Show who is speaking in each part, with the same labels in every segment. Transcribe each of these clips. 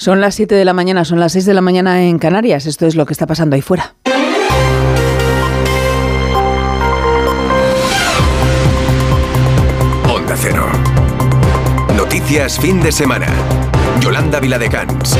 Speaker 1: Son las 7 de la mañana, son las 6 de la mañana en Canarias. Esto es lo que está pasando ahí fuera.
Speaker 2: Onda Cero. Noticias fin de semana. Yolanda Viladecans.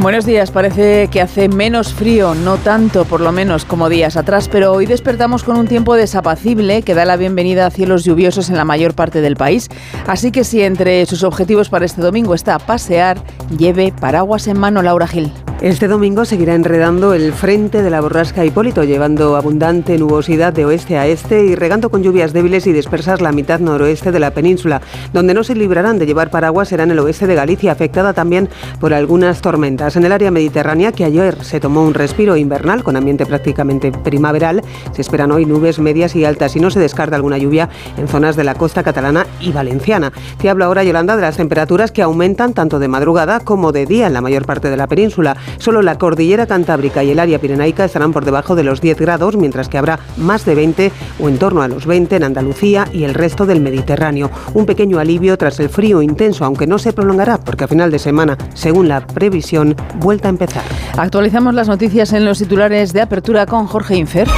Speaker 1: Buenos días, parece que hace menos frío, no tanto por lo menos como días atrás, pero hoy despertamos con un tiempo desapacible que da la bienvenida a cielos lluviosos en la mayor parte del país. Así que si entre sus objetivos para este domingo está pasear, lleve paraguas en mano Laura Gil.
Speaker 3: Este domingo seguirá enredando el frente de la borrasca Hipólito, llevando abundante nubosidad de oeste a este y regando con lluvias débiles y dispersas la mitad noroeste de la península. Donde no se librarán de llevar paraguas será en el oeste de Galicia, afectada también por algunas tormentas. En el área mediterránea, que ayer se tomó un respiro invernal con ambiente prácticamente primaveral, se esperan hoy nubes medias y altas y no se descarta alguna lluvia en zonas de la costa catalana y valenciana. Te hablo ahora, Yolanda, de las temperaturas que aumentan tanto de madrugada como de día en la mayor parte de la península. Solo la cordillera cantábrica y el área pirenaica estarán por debajo de los 10 grados, mientras que habrá más de 20 o en torno a los 20 en Andalucía y el resto del Mediterráneo. Un pequeño alivio tras el frío intenso, aunque no se prolongará, porque a final de semana, según la previsión, vuelta a empezar.
Speaker 1: Actualizamos las noticias en los titulares de apertura con Jorge Infer.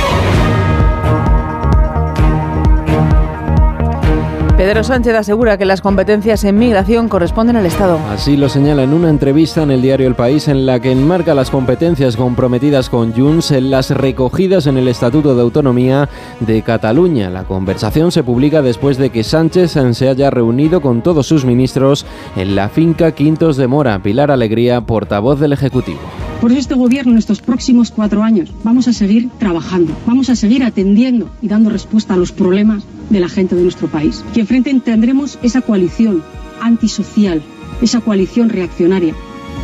Speaker 1: Pedro Sánchez asegura que las competencias en migración corresponden al Estado.
Speaker 4: Así lo señala en una entrevista en el diario El País en la que enmarca las competencias comprometidas con Junts en las recogidas en el Estatuto de Autonomía de Cataluña. La conversación se publica después de que Sánchez se haya reunido con todos sus ministros en la finca Quintos de Mora. Pilar Alegría, portavoz del Ejecutivo.
Speaker 5: Por eso este gobierno en estos próximos cuatro años vamos a seguir trabajando, vamos a seguir atendiendo y dando respuesta a los problemas de la gente de nuestro país. Y enfrente tendremos esa coalición antisocial, esa coalición reaccionaria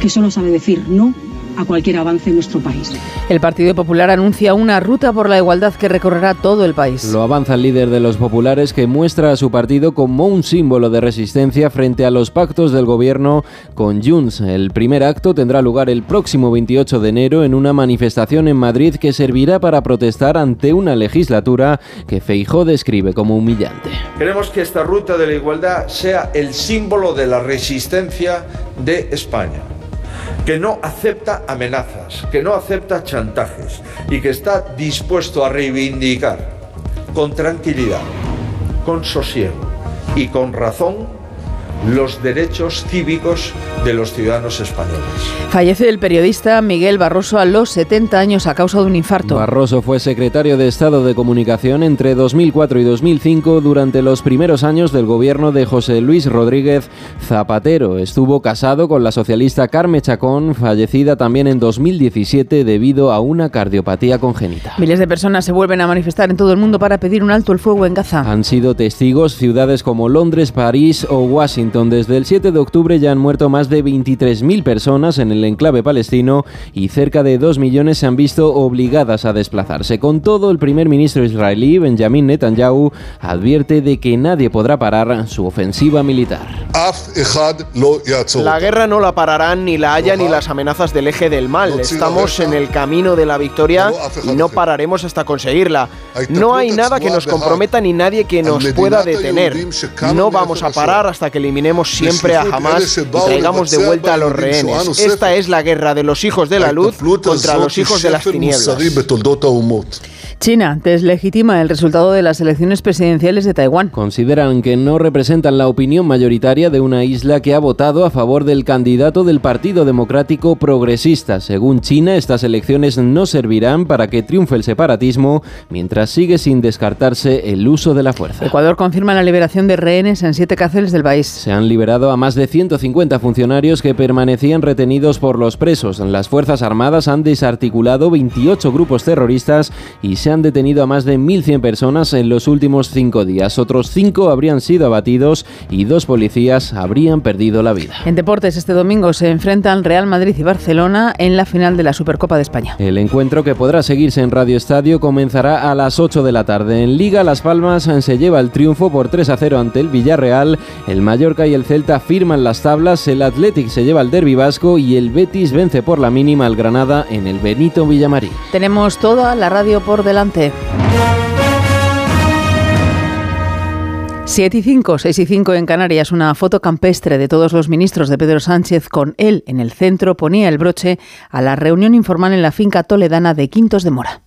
Speaker 5: que solo sabe decir no a cualquier avance en nuestro país.
Speaker 1: El Partido Popular anuncia una ruta por la igualdad que recorrerá todo el país.
Speaker 4: Lo avanza el líder de los populares que muestra a su partido como un símbolo de resistencia frente a los pactos del gobierno con Junts. El primer acto tendrá lugar el próximo 28 de enero en una manifestación en Madrid que servirá para protestar ante una legislatura que Feijó describe como humillante.
Speaker 6: Queremos que esta ruta de la igualdad sea el símbolo de la resistencia de España que no acepta amenazas, que no acepta chantajes y que está dispuesto a reivindicar con tranquilidad, con sosiego y con razón los derechos cívicos de los ciudadanos españoles.
Speaker 1: Fallece el periodista Miguel Barroso a los 70 años a causa de un infarto.
Speaker 4: Barroso fue secretario de Estado de Comunicación entre 2004 y 2005 durante los primeros años del gobierno de José Luis Rodríguez Zapatero. Estuvo casado con la socialista Carme Chacón, fallecida también en 2017 debido a una cardiopatía congénita.
Speaker 1: Miles de personas se vuelven a manifestar en todo el mundo para pedir un alto el fuego en Gaza.
Speaker 4: Han sido testigos ciudades como Londres, París o Washington desde el 7 de octubre ya han muerto más de 23.000 personas en el enclave palestino y cerca de 2 millones se han visto obligadas a desplazarse. Con todo, el primer ministro israelí, Benjamin Netanyahu, advierte de que nadie podrá parar su ofensiva militar.
Speaker 7: La guerra no la pararán ni la haya ni las amenazas del eje del mal. Estamos en el camino de la victoria y no pararemos hasta conseguirla. No hay nada que nos comprometa ni nadie que nos pueda detener. No vamos a parar hasta que eliminemos siempre a Hamas y traigamos de vuelta a los rehenes. Esta es la guerra de los hijos de la luz contra los hijos de las tinieblas.
Speaker 1: China deslegitima el resultado de las elecciones presidenciales de Taiwán.
Speaker 4: Consideran que no representan la opinión mayoritaria de una isla que ha votado a favor del candidato del Partido Democrático Progresista. Según China, estas elecciones no servirán para que triunfe el separatismo, mientras sigue sin descartarse el uso de la fuerza.
Speaker 1: Ecuador confirma la liberación de rehenes en siete cárceles del país.
Speaker 4: Se han liberado a más de 150 funcionarios que permanecían retenidos por los presos. Las Fuerzas Armadas han desarticulado 28 grupos terroristas y se han detenido a más de 1.100 personas en los últimos cinco días. Otros cinco habrían sido abatidos y dos policías habrían perdido la vida.
Speaker 1: En deportes, este domingo se enfrentan Real Madrid y Barcelona en la final de la Supercopa de España.
Speaker 4: El encuentro que podrá seguirse en Radio Estadio comenzará a las 8 de la tarde. En Liga, Las Palmas se lleva el triunfo por 3 a 0 ante el Villarreal. El Mallorca y el Celta firman las tablas. El Athletic se lleva el Derby Vasco y el Betis vence por la mínima al Granada en el Benito Villamarín.
Speaker 1: Tenemos toda la radio por delante. 7 y 5, 6 y 5 en Canarias, una foto campestre de todos los ministros de Pedro Sánchez con él en el centro ponía el broche a la reunión informal en la finca toledana de Quintos de Mora.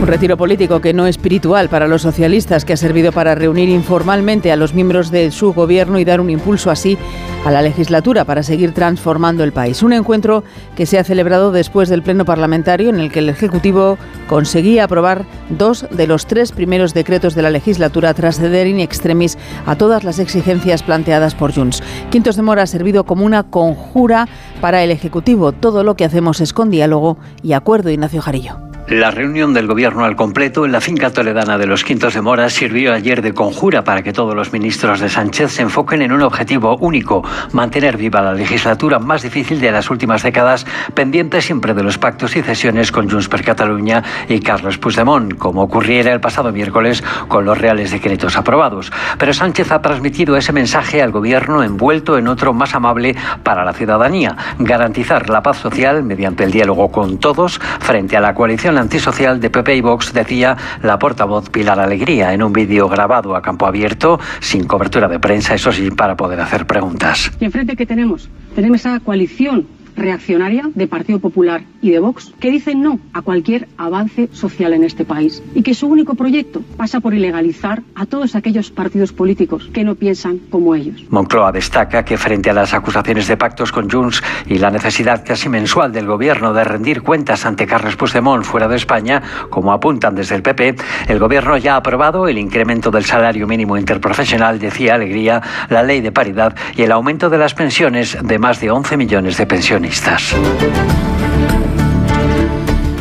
Speaker 1: Un retiro político que no espiritual para los socialistas, que ha servido para reunir informalmente a los miembros de su gobierno y dar un impulso así a la legislatura para seguir transformando el país. Un encuentro que se ha celebrado después del Pleno Parlamentario en el que el Ejecutivo conseguía aprobar dos de los tres primeros decretos de la legislatura tras ceder in extremis a todas las exigencias planteadas por Junts. Quintos de Mora ha servido como una conjura para el Ejecutivo. Todo lo que hacemos es con diálogo y acuerdo, Ignacio Jarillo.
Speaker 8: La reunión del gobierno al completo en la finca toledana de los Quintos de Mora sirvió ayer de conjura para que todos los ministros de Sánchez se enfoquen en un objetivo único, mantener viva la legislatura más difícil de las últimas décadas, pendiente siempre de los pactos y cesiones con Junts per Cataluña y Carlos Puigdemont, como ocurriera el pasado miércoles con los reales decretos aprobados. Pero Sánchez ha transmitido ese mensaje al gobierno envuelto en otro más amable para la ciudadanía, garantizar la paz social mediante el diálogo con todos frente a la coalición antisocial de PP y Vox, decía la portavoz Pilar Alegría en un vídeo grabado a campo abierto, sin cobertura de prensa, eso sí, para poder hacer preguntas.
Speaker 5: ¿Y enfrente qué tenemos? Tenemos esa coalición reaccionaria de Partido Popular y de Vox que dicen no a cualquier avance social en este país y que su único proyecto pasa por ilegalizar a todos aquellos partidos políticos que no piensan como ellos.
Speaker 8: Moncloa destaca que frente a las acusaciones de pactos con Junts y la necesidad casi mensual del gobierno de rendir cuentas ante Carles Puigdemont fuera de España, como apuntan desde el PP, el gobierno ya ha aprobado el incremento del salario mínimo interprofesional, decía Alegría, la ley de paridad y el aumento de las pensiones de más de 11 millones de pensiones.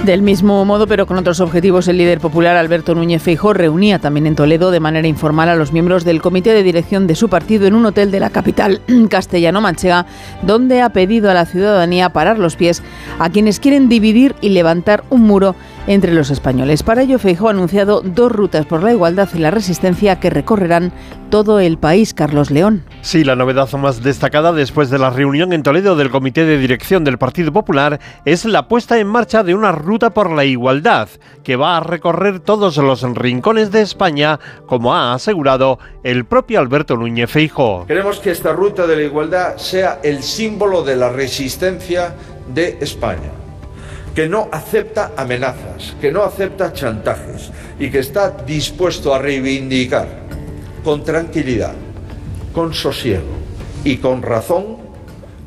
Speaker 1: Del mismo modo, pero con otros objetivos, el líder popular Alberto Núñez Feijóo reunía también en Toledo de manera informal a los miembros del comité de dirección de su partido en un hotel de la capital castellano-manchega, donde ha pedido a la ciudadanía parar los pies a quienes quieren dividir y levantar un muro entre los españoles. Para ello, Feijóo ha anunciado dos rutas por la igualdad y la resistencia que recorrerán todo el país. Carlos León.
Speaker 9: Sí, la novedad más destacada después de la reunión en Toledo del Comité de Dirección del Partido Popular es la puesta en marcha de una ruta por la igualdad que va a recorrer todos los rincones de España, como ha asegurado el propio Alberto Núñez Feijóo.
Speaker 6: Queremos que esta ruta de la igualdad sea el símbolo de la resistencia de España que no acepta amenazas, que no acepta chantajes y que está dispuesto a reivindicar con tranquilidad, con sosiego y con razón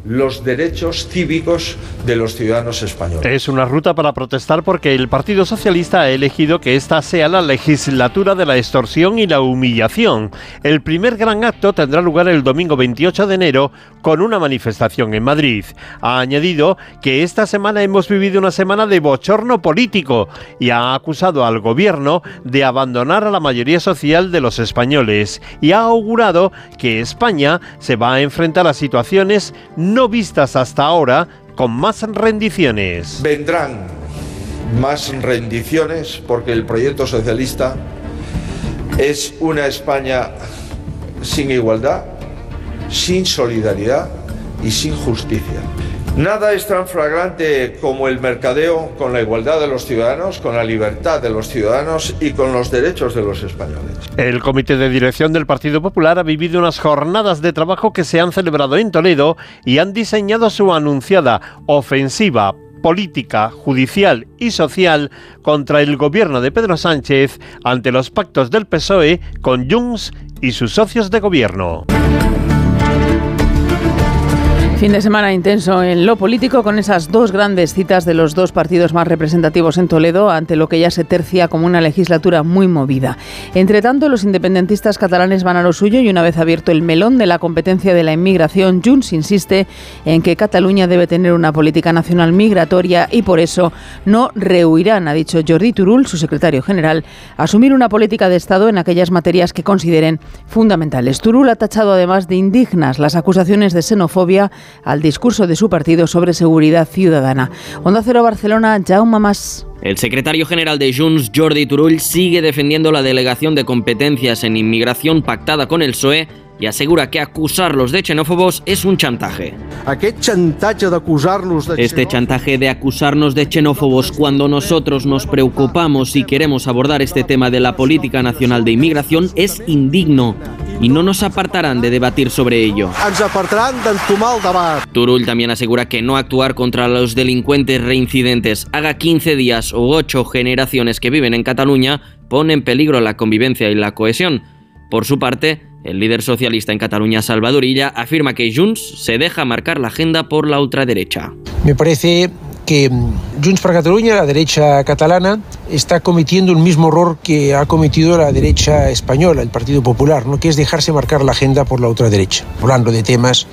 Speaker 6: los derechos cívicos de los ciudadanos españoles.
Speaker 9: Es una ruta para protestar porque el Partido Socialista ha elegido que esta sea la legislatura de la extorsión y la humillación. El primer gran acto tendrá lugar el domingo 28 de enero con una manifestación en Madrid. Ha añadido que esta semana hemos vivido una semana de bochorno político y ha acusado al gobierno de abandonar a la mayoría social de los españoles y ha augurado que España se va a enfrentar a situaciones no vistas hasta ahora con más rendiciones.
Speaker 6: Vendrán más rendiciones porque el proyecto socialista es una España sin igualdad, sin solidaridad y sin justicia. Nada es tan flagrante como el mercadeo con la igualdad de los ciudadanos, con la libertad de los ciudadanos y con los derechos de los españoles.
Speaker 9: El comité de dirección del Partido Popular ha vivido unas jornadas de trabajo que se han celebrado en Toledo y han diseñado su anunciada ofensiva política, judicial y social contra el gobierno de Pedro Sánchez ante los pactos del PSOE con Junts y sus socios de gobierno.
Speaker 1: Fin de semana intenso en lo político con esas dos grandes citas de los dos partidos más representativos en Toledo ante lo que ya se tercia como una legislatura muy movida. Entre tanto, los independentistas catalanes van a lo suyo y una vez abierto el melón de la competencia de la inmigración, Junts insiste en que Cataluña debe tener una política nacional migratoria y por eso no rehuirán, ha dicho Jordi Turul, su secretario general, asumir una política de Estado en aquellas materias que consideren fundamentales. Turul ha tachado además de indignas las acusaciones de xenofobia al discurso de su partido sobre seguridad ciudadana. Onda Cero Barcelona, Jaume Mas.
Speaker 10: El secretario general de Junts, Jordi Turull, sigue defendiendo la delegación de competencias en inmigración pactada con el PSOE y asegura que acusarlos de xenófobos es un chantaje. Este chantaje de acusarnos de xenófobos cuando nosotros nos preocupamos y queremos abordar este tema de la política nacional de inmigración es indigno y no nos apartarán de debatir sobre ello. Turull también asegura que no actuar contra los delincuentes reincidentes, haga 15 días o 8 generaciones que viven en Cataluña, pone en peligro la convivencia y la cohesión. Por su parte, el líder socialista en Cataluña, Salvador Illa, afirma que Junts se deja marcar la agenda por la ultraderecha.
Speaker 11: Me parece que Junts per Catalunya, la derecha catalana, está cometiendo el mismo error que ha cometido la derecha española, el Partido Popular, ¿no? que es dejarse marcar la agenda por la otra derecha, hablando de temas,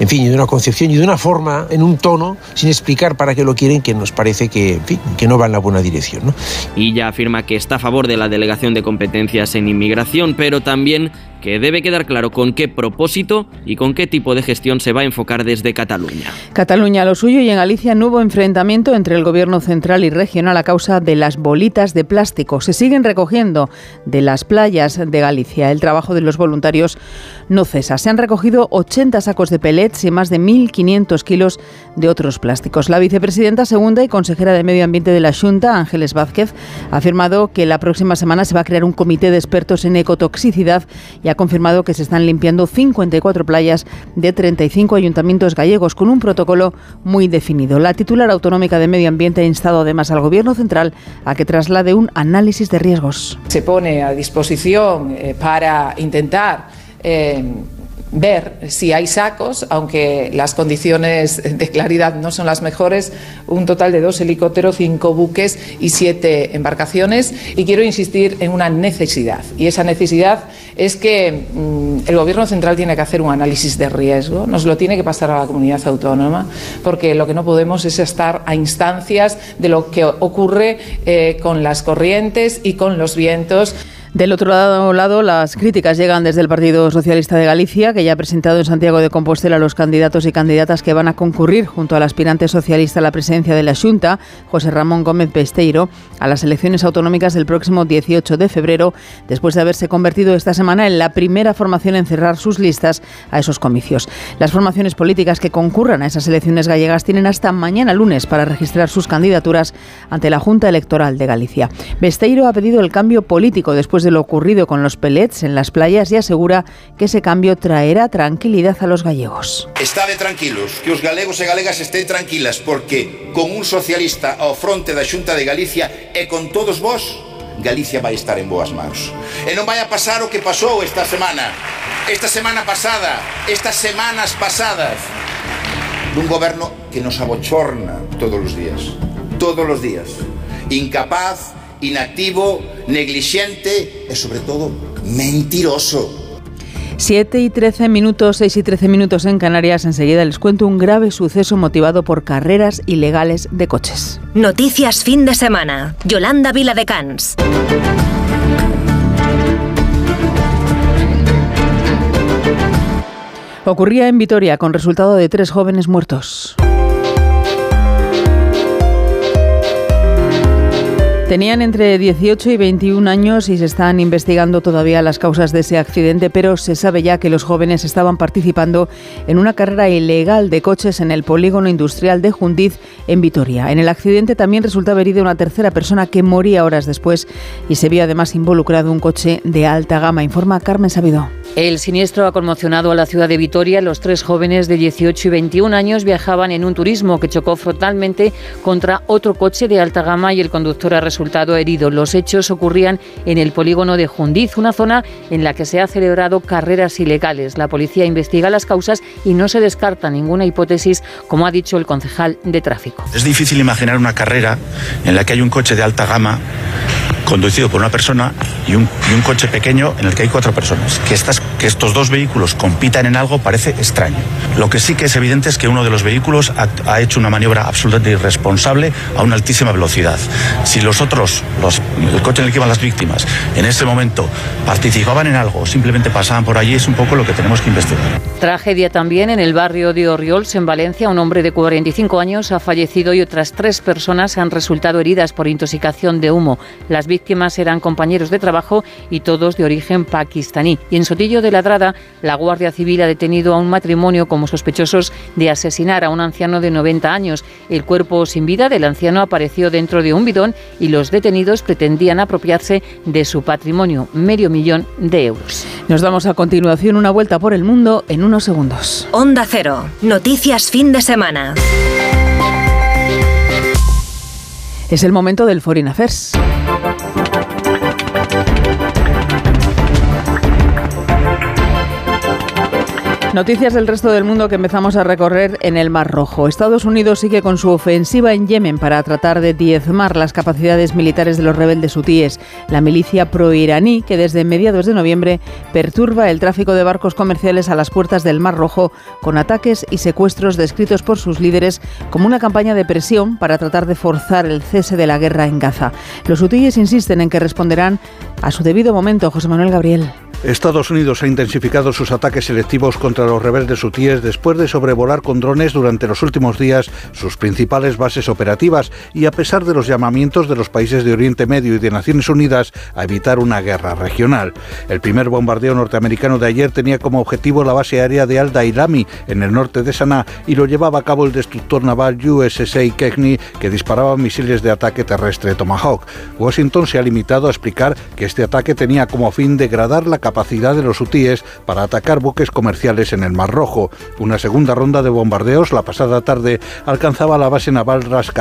Speaker 11: en fin, y de una concepción y de una forma, en un tono, sin explicar para qué lo quieren, que nos parece que, en fin, que no va en la buena dirección. ¿no?
Speaker 10: Y ya afirma que está a favor de la delegación de competencias en inmigración, pero también que debe quedar claro con qué propósito y con qué tipo de gestión se va a enfocar desde Cataluña.
Speaker 1: Cataluña lo suyo y en Galicia hubo enfrentamiento entre el gobierno central y regional a causa de las bolitas de plástico. Se siguen recogiendo de las playas de Galicia. El trabajo de los voluntarios no cesa. Se han recogido 80 sacos de pellets y más de 1.500 kilos de otros plásticos. La vicepresidenta segunda y consejera de Medio Ambiente de la Junta, Ángeles Vázquez, ha afirmado que la próxima semana se va a crear un comité de expertos en ecotoxicidad y ha confirmado que se están limpiando 54 playas de 35 ayuntamientos gallegos con un protocolo muy definido. La titular autonómica de Medio Ambiente ha instado además al Gobierno central a que traslade un análisis de riesgos.
Speaker 12: Se pone a disposición eh, para intentar eh, ver si hay sacos, aunque las condiciones de claridad no son las mejores, un total de dos helicópteros, cinco buques y siete embarcaciones. Y quiero insistir en una necesidad, y esa necesidad es que mm, el Gobierno central tiene que hacer un análisis de riesgo, nos lo tiene que pasar a la comunidad autónoma, porque lo que no podemos es estar a instancias de lo que ocurre eh, con las corrientes y con los vientos.
Speaker 1: Del otro lado, las críticas llegan desde el Partido Socialista de Galicia, que ya ha presentado en Santiago de Compostela a los candidatos y candidatas que van a concurrir junto al aspirante socialista a la presidencia de la Junta, José Ramón Gómez Besteiro, a las elecciones autonómicas del próximo 18 de febrero, después de haberse convertido esta semana en la primera formación en cerrar sus listas a esos comicios. Las formaciones políticas que concurran a esas elecciones gallegas tienen hasta mañana lunes para registrar sus candidaturas ante la Junta Electoral de Galicia. Besteiro ha pedido el cambio político después de lo ocurrido con los pellets en las playas y asegura que ese cambio traerá tranquilidad a los gallegos.
Speaker 2: Está de tranquilos, que os galegos e galegas estén tranquilas porque con un socialista ao fronte da Xunta de Galicia e con todos vos Galicia vai estar en boas mãos. E non vai a pasar o que pasou esta semana. Esta semana pasada, estas semanas pasadas, dun goberno que nos abochorna todos os días. Todos os días. Incapaz inactivo, negligente y sobre todo mentiroso.
Speaker 1: 7 y 13 minutos, 6 y 13 minutos en Canarias. Enseguida les cuento un grave suceso motivado por carreras ilegales de coches.
Speaker 13: Noticias fin de semana. Yolanda Vila de Cans.
Speaker 1: Ocurría en Vitoria con resultado de tres jóvenes muertos. Tenían entre 18 y 21 años y se están investigando todavía las causas de ese accidente, pero se sabe ya que los jóvenes estaban participando en una carrera ilegal de coches en el polígono industrial de Jundiz, en Vitoria. En el accidente también resultaba herida una tercera persona que moría horas después y se vio además involucrado un coche de alta gama, informa Carmen Sabido.
Speaker 14: El siniestro ha conmocionado a la ciudad de Vitoria. Los tres jóvenes de 18 y 21 años viajaban en un turismo que chocó frontalmente contra otro coche de alta gama y el conductor ha resultado herido. Los hechos ocurrían en el polígono de Jundiz, una zona en la que se han celebrado carreras ilegales. La policía investiga las causas y no se descarta ninguna hipótesis, como ha dicho el concejal de tráfico.
Speaker 15: Es difícil imaginar una carrera en la que hay un coche de alta gama conducido por una persona y un, y un, coche pequeño en el que hay cuatro personas. Que, estas, que estos dos vehículos compitan en algo parece extraño. Lo que sí que es evidente es que uno de los vehículos ha, ha hecho una maniobra absolutamente irresponsable a una altísima velocidad. Si los otros, los, el coche en el que iban las víctimas, en ese momento participaban en algo o simplemente pasaban por allí, es un poco lo que tenemos que investigar.
Speaker 14: Tragedia también en el barrio de Orriols, en Valencia. Un hombre de 45 años ha fallecido y otras tres personas han resultado heridas por intoxicación de humo. Las eran compañeros de trabajo y todos de origen pakistaní. Y en Sotillo
Speaker 16: de Ladrada, la Guardia Civil ha detenido a un matrimonio como sospechosos de asesinar a un anciano de 90 años. El cuerpo sin vida del anciano apareció dentro de un bidón y los detenidos pretendían apropiarse de su patrimonio, medio millón de euros.
Speaker 1: Nos damos a continuación una vuelta por el mundo en unos segundos.
Speaker 15: Onda Cero. Noticias fin de semana.
Speaker 1: Es el momento del Foreign Affairs. Noticias del resto del mundo que empezamos a recorrer en el Mar Rojo. Estados Unidos sigue con su ofensiva en Yemen para tratar de diezmar las capacidades militares de los rebeldes hutíes, la milicia proiraní que desde mediados de noviembre perturba el tráfico de barcos comerciales a las puertas del Mar Rojo con ataques y secuestros descritos por sus líderes como una campaña de presión para tratar de forzar el cese de la guerra en Gaza. Los hutíes insisten en que responderán a su debido momento. José Manuel Gabriel.
Speaker 17: Estados Unidos ha intensificado sus ataques selectivos contra los rebeldes hutíes después de sobrevolar con drones durante los últimos días sus principales bases operativas y a pesar de los llamamientos de los países de Oriente Medio y de Naciones Unidas a evitar una guerra regional. El primer bombardeo norteamericano de ayer tenía como objetivo la base aérea de Al-Dailami en el norte de Sanaa y lo llevaba a cabo el destructor naval USS Kechny que disparaba misiles de ataque terrestre Tomahawk. Washington se ha limitado a explicar que este ataque tenía como fin degradar la capacidad de los hutíes para atacar buques comerciales en el Mar Rojo. Una segunda ronda de bombardeos la pasada tarde alcanzaba la base naval Ras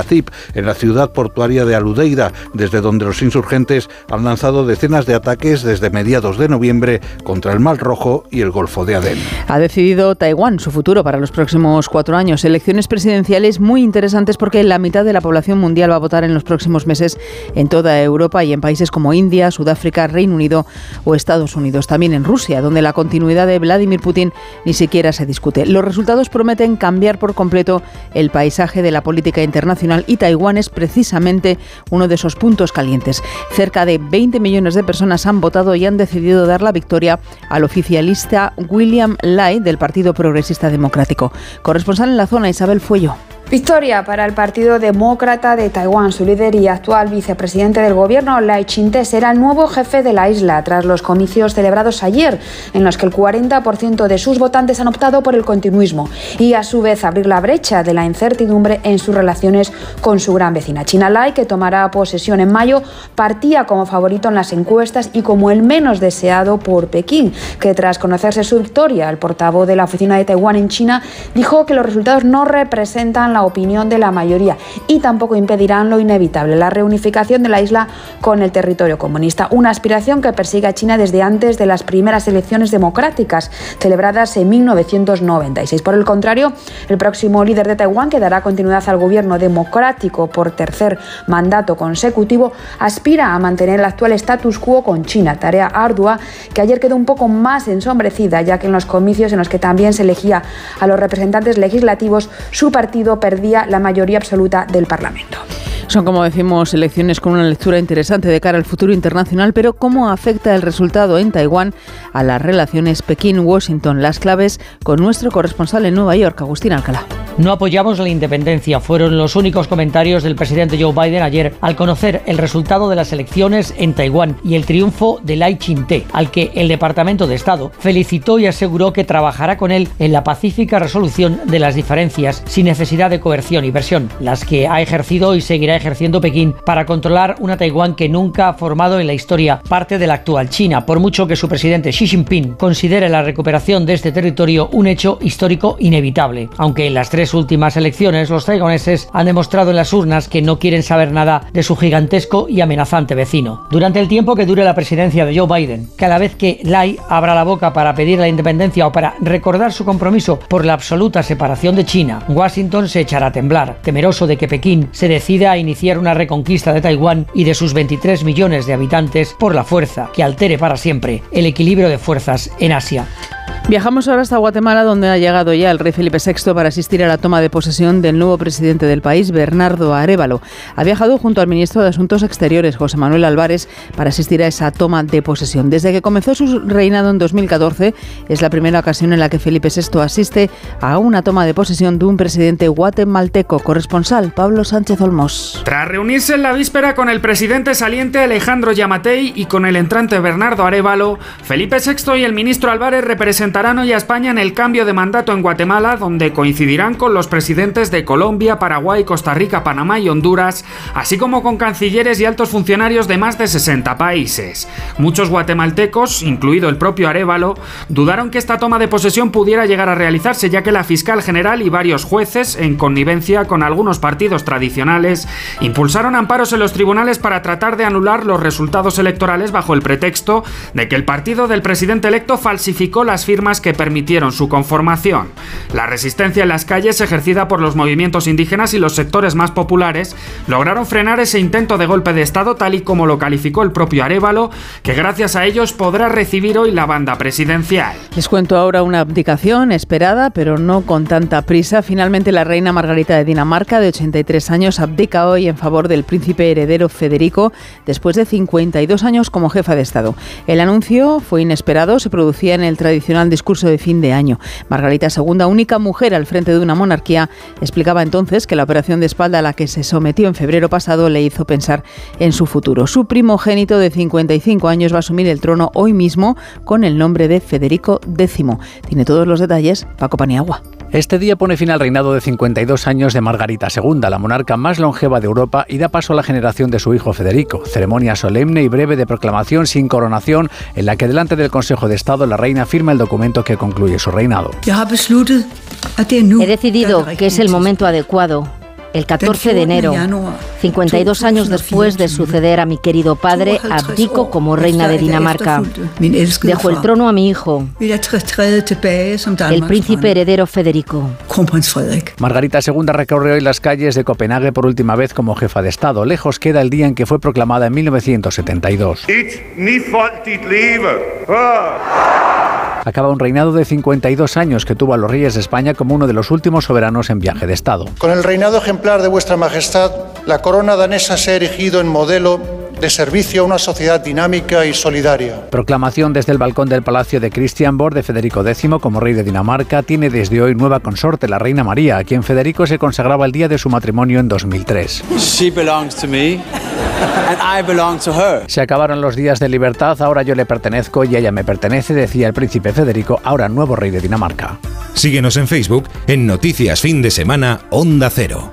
Speaker 17: en la ciudad portuaria de Aludeida, desde donde los insurgentes han lanzado decenas de ataques desde mediados de noviembre contra el Mar Rojo y el Golfo de Adén.
Speaker 1: Ha decidido Taiwán su futuro para los próximos cuatro años. Elecciones presidenciales muy interesantes porque la mitad de la población mundial va a votar en los próximos meses en toda Europa y en países como India, Sudáfrica, Reino Unido o Estados Unidos también en Rusia, donde la continuidad de Vladimir Putin ni siquiera se discute. Los resultados prometen cambiar por completo el paisaje de la política internacional y Taiwán es precisamente uno de esos puntos calientes. Cerca de 20 millones de personas han votado y han decidido dar la victoria al oficialista William Lai del Partido Progresista Democrático. Corresponsal en la zona, Isabel Fuello.
Speaker 18: Victoria para el Partido Demócrata de Taiwán. Su líder y actual vicepresidente del gobierno, Lai Ching-te, será el nuevo jefe de la isla tras los comicios celebrados ayer, en los que el 40% de sus votantes han optado por el continuismo y a su vez abrir la brecha de la incertidumbre en sus relaciones con su gran vecina China. Lai, que tomará posesión en mayo, partía como favorito en las encuestas y como el menos deseado por Pekín, que tras conocerse su victoria, el portavoz de la oficina de Taiwán en China dijo que los resultados no representan la opinión de la mayoría y tampoco impedirán lo inevitable, la reunificación de la isla con el territorio comunista, una aspiración que persigue a China desde antes de las primeras elecciones democráticas celebradas en 1996. Por el contrario, el próximo líder de Taiwán, que dará continuidad al gobierno democrático por tercer mandato consecutivo, aspira a mantener el actual status quo con China, tarea ardua que ayer quedó un poco más ensombrecida, ya que en los comicios en los que también se elegía a los representantes legislativos, su partido perdía la mayoría absoluta del Parlamento.
Speaker 1: Son, como decimos, elecciones con una lectura interesante de cara al futuro internacional, pero ¿cómo afecta el resultado en Taiwán a las relaciones Pekín-Washington? Las claves con nuestro corresponsal en Nueva York, Agustín Alcalá.
Speaker 19: No apoyamos la independencia, fueron los únicos comentarios del presidente Joe Biden ayer al conocer el resultado de las elecciones en Taiwán y el triunfo de Lai Ching-te, al que el Departamento de Estado felicitó y aseguró que trabajará con él en la pacífica resolución de las diferencias sin necesidad de coerción y versión, las que ha ejercido y seguirá ejerciendo Pekín para controlar una Taiwán que nunca ha formado en la historia parte de la actual China, por mucho que su presidente Xi Jinping considere la recuperación de este territorio un hecho histórico inevitable, aunque en las tres últimas elecciones los taiwaneses han demostrado en las urnas que no quieren saber nada de su gigantesco y amenazante vecino. Durante el tiempo que dure la presidencia de Joe Biden, cada vez que Lai abra la boca para pedir la independencia o para recordar su compromiso por la absoluta separación de China, Washington se echará a temblar, temeroso de que Pekín se decida a iniciar una reconquista de Taiwán y de sus 23 millones de habitantes por la fuerza que altere para siempre el equilibrio de fuerzas en Asia.
Speaker 1: Viajamos ahora hasta Guatemala, donde ha llegado ya el rey Felipe VI para asistir a la toma de posesión del nuevo presidente del país, Bernardo Arevalo. Ha viajado junto al ministro de Asuntos Exteriores, José Manuel Álvarez, para asistir a esa toma de posesión. Desde que comenzó su reinado en 2014, es la primera ocasión en la que Felipe VI asiste a una toma de posesión de un presidente guatemalteco. Corresponsal Pablo Sánchez Olmos.
Speaker 20: Tras reunirse en la víspera con el presidente saliente Alejandro Yamatei y con el entrante Bernardo Arevalo, Felipe VI y el ministro Álvarez representan y a España en el cambio de mandato en Guatemala, donde coincidirán con los presidentes de Colombia, Paraguay, Costa Rica, Panamá y Honduras, así como con cancilleres y altos funcionarios de más de 60 países. Muchos guatemaltecos, incluido el propio Arevalo, dudaron que esta toma de posesión pudiera llegar a realizarse, ya que la fiscal general y varios jueces, en connivencia con algunos partidos tradicionales, impulsaron amparos en los tribunales para tratar de anular los resultados electorales bajo el pretexto de que el partido del presidente electo falsificó las firmas que permitieron su conformación. La resistencia en las calles ejercida por los movimientos indígenas y los sectores más populares lograron frenar ese intento de golpe de Estado tal y como lo calificó el propio Arevalo, que gracias a ellos podrá recibir hoy la banda presidencial.
Speaker 1: Les cuento ahora una abdicación esperada, pero no con tanta prisa. Finalmente la reina Margarita de Dinamarca, de 83 años, abdica hoy en favor del príncipe heredero Federico, después de 52 años como jefa de Estado. El anuncio fue inesperado, se producía en el tradicional discurso de fin de año. Margarita II, única mujer al frente de una monarquía, explicaba entonces que la operación de espalda a la que se sometió en febrero pasado le hizo pensar en su futuro. Su primogénito de 55 años va a asumir el trono hoy mismo con el nombre de Federico X. Tiene todos los detalles Paco Paniagua.
Speaker 21: Este día pone fin al reinado de 52 años de Margarita II, la monarca más longeva de Europa, y da paso a la generación de su hijo Federico. Ceremonia solemne y breve de proclamación sin coronación, en la que delante del Consejo de Estado la reina firma el documento que concluye su reinado.
Speaker 22: He decidido que es el momento adecuado el 14 de enero, 52 años después de suceder a mi querido padre, abdico como reina de Dinamarca. Dejo el trono a mi hijo, el príncipe heredero Federico.
Speaker 21: Margarita II recorre hoy las calles de Copenhague por última vez como jefa de Estado. Lejos queda el día en que fue proclamada en 1972. Acaba un reinado de 52 años que tuvo a los reyes de España como uno de los últimos soberanos en viaje de Estado.
Speaker 23: Con el reinado ejemplar de vuestra Majestad, la corona danesa se ha erigido en modelo de servicio a una sociedad dinámica y solidaria.
Speaker 21: Proclamación desde el balcón del Palacio de Christianborg de Federico X como rey de Dinamarca tiene desde hoy nueva consorte, la reina María, a quien Federico se consagraba el día de su matrimonio en 2003.
Speaker 24: She belongs to me. And I belong to her.
Speaker 21: Se acabaron los días de libertad, ahora yo le pertenezco y ella me pertenece, decía el príncipe Federico, ahora nuevo rey de Dinamarca.
Speaker 25: Síguenos en Facebook en Noticias Fin de Semana Onda Cero.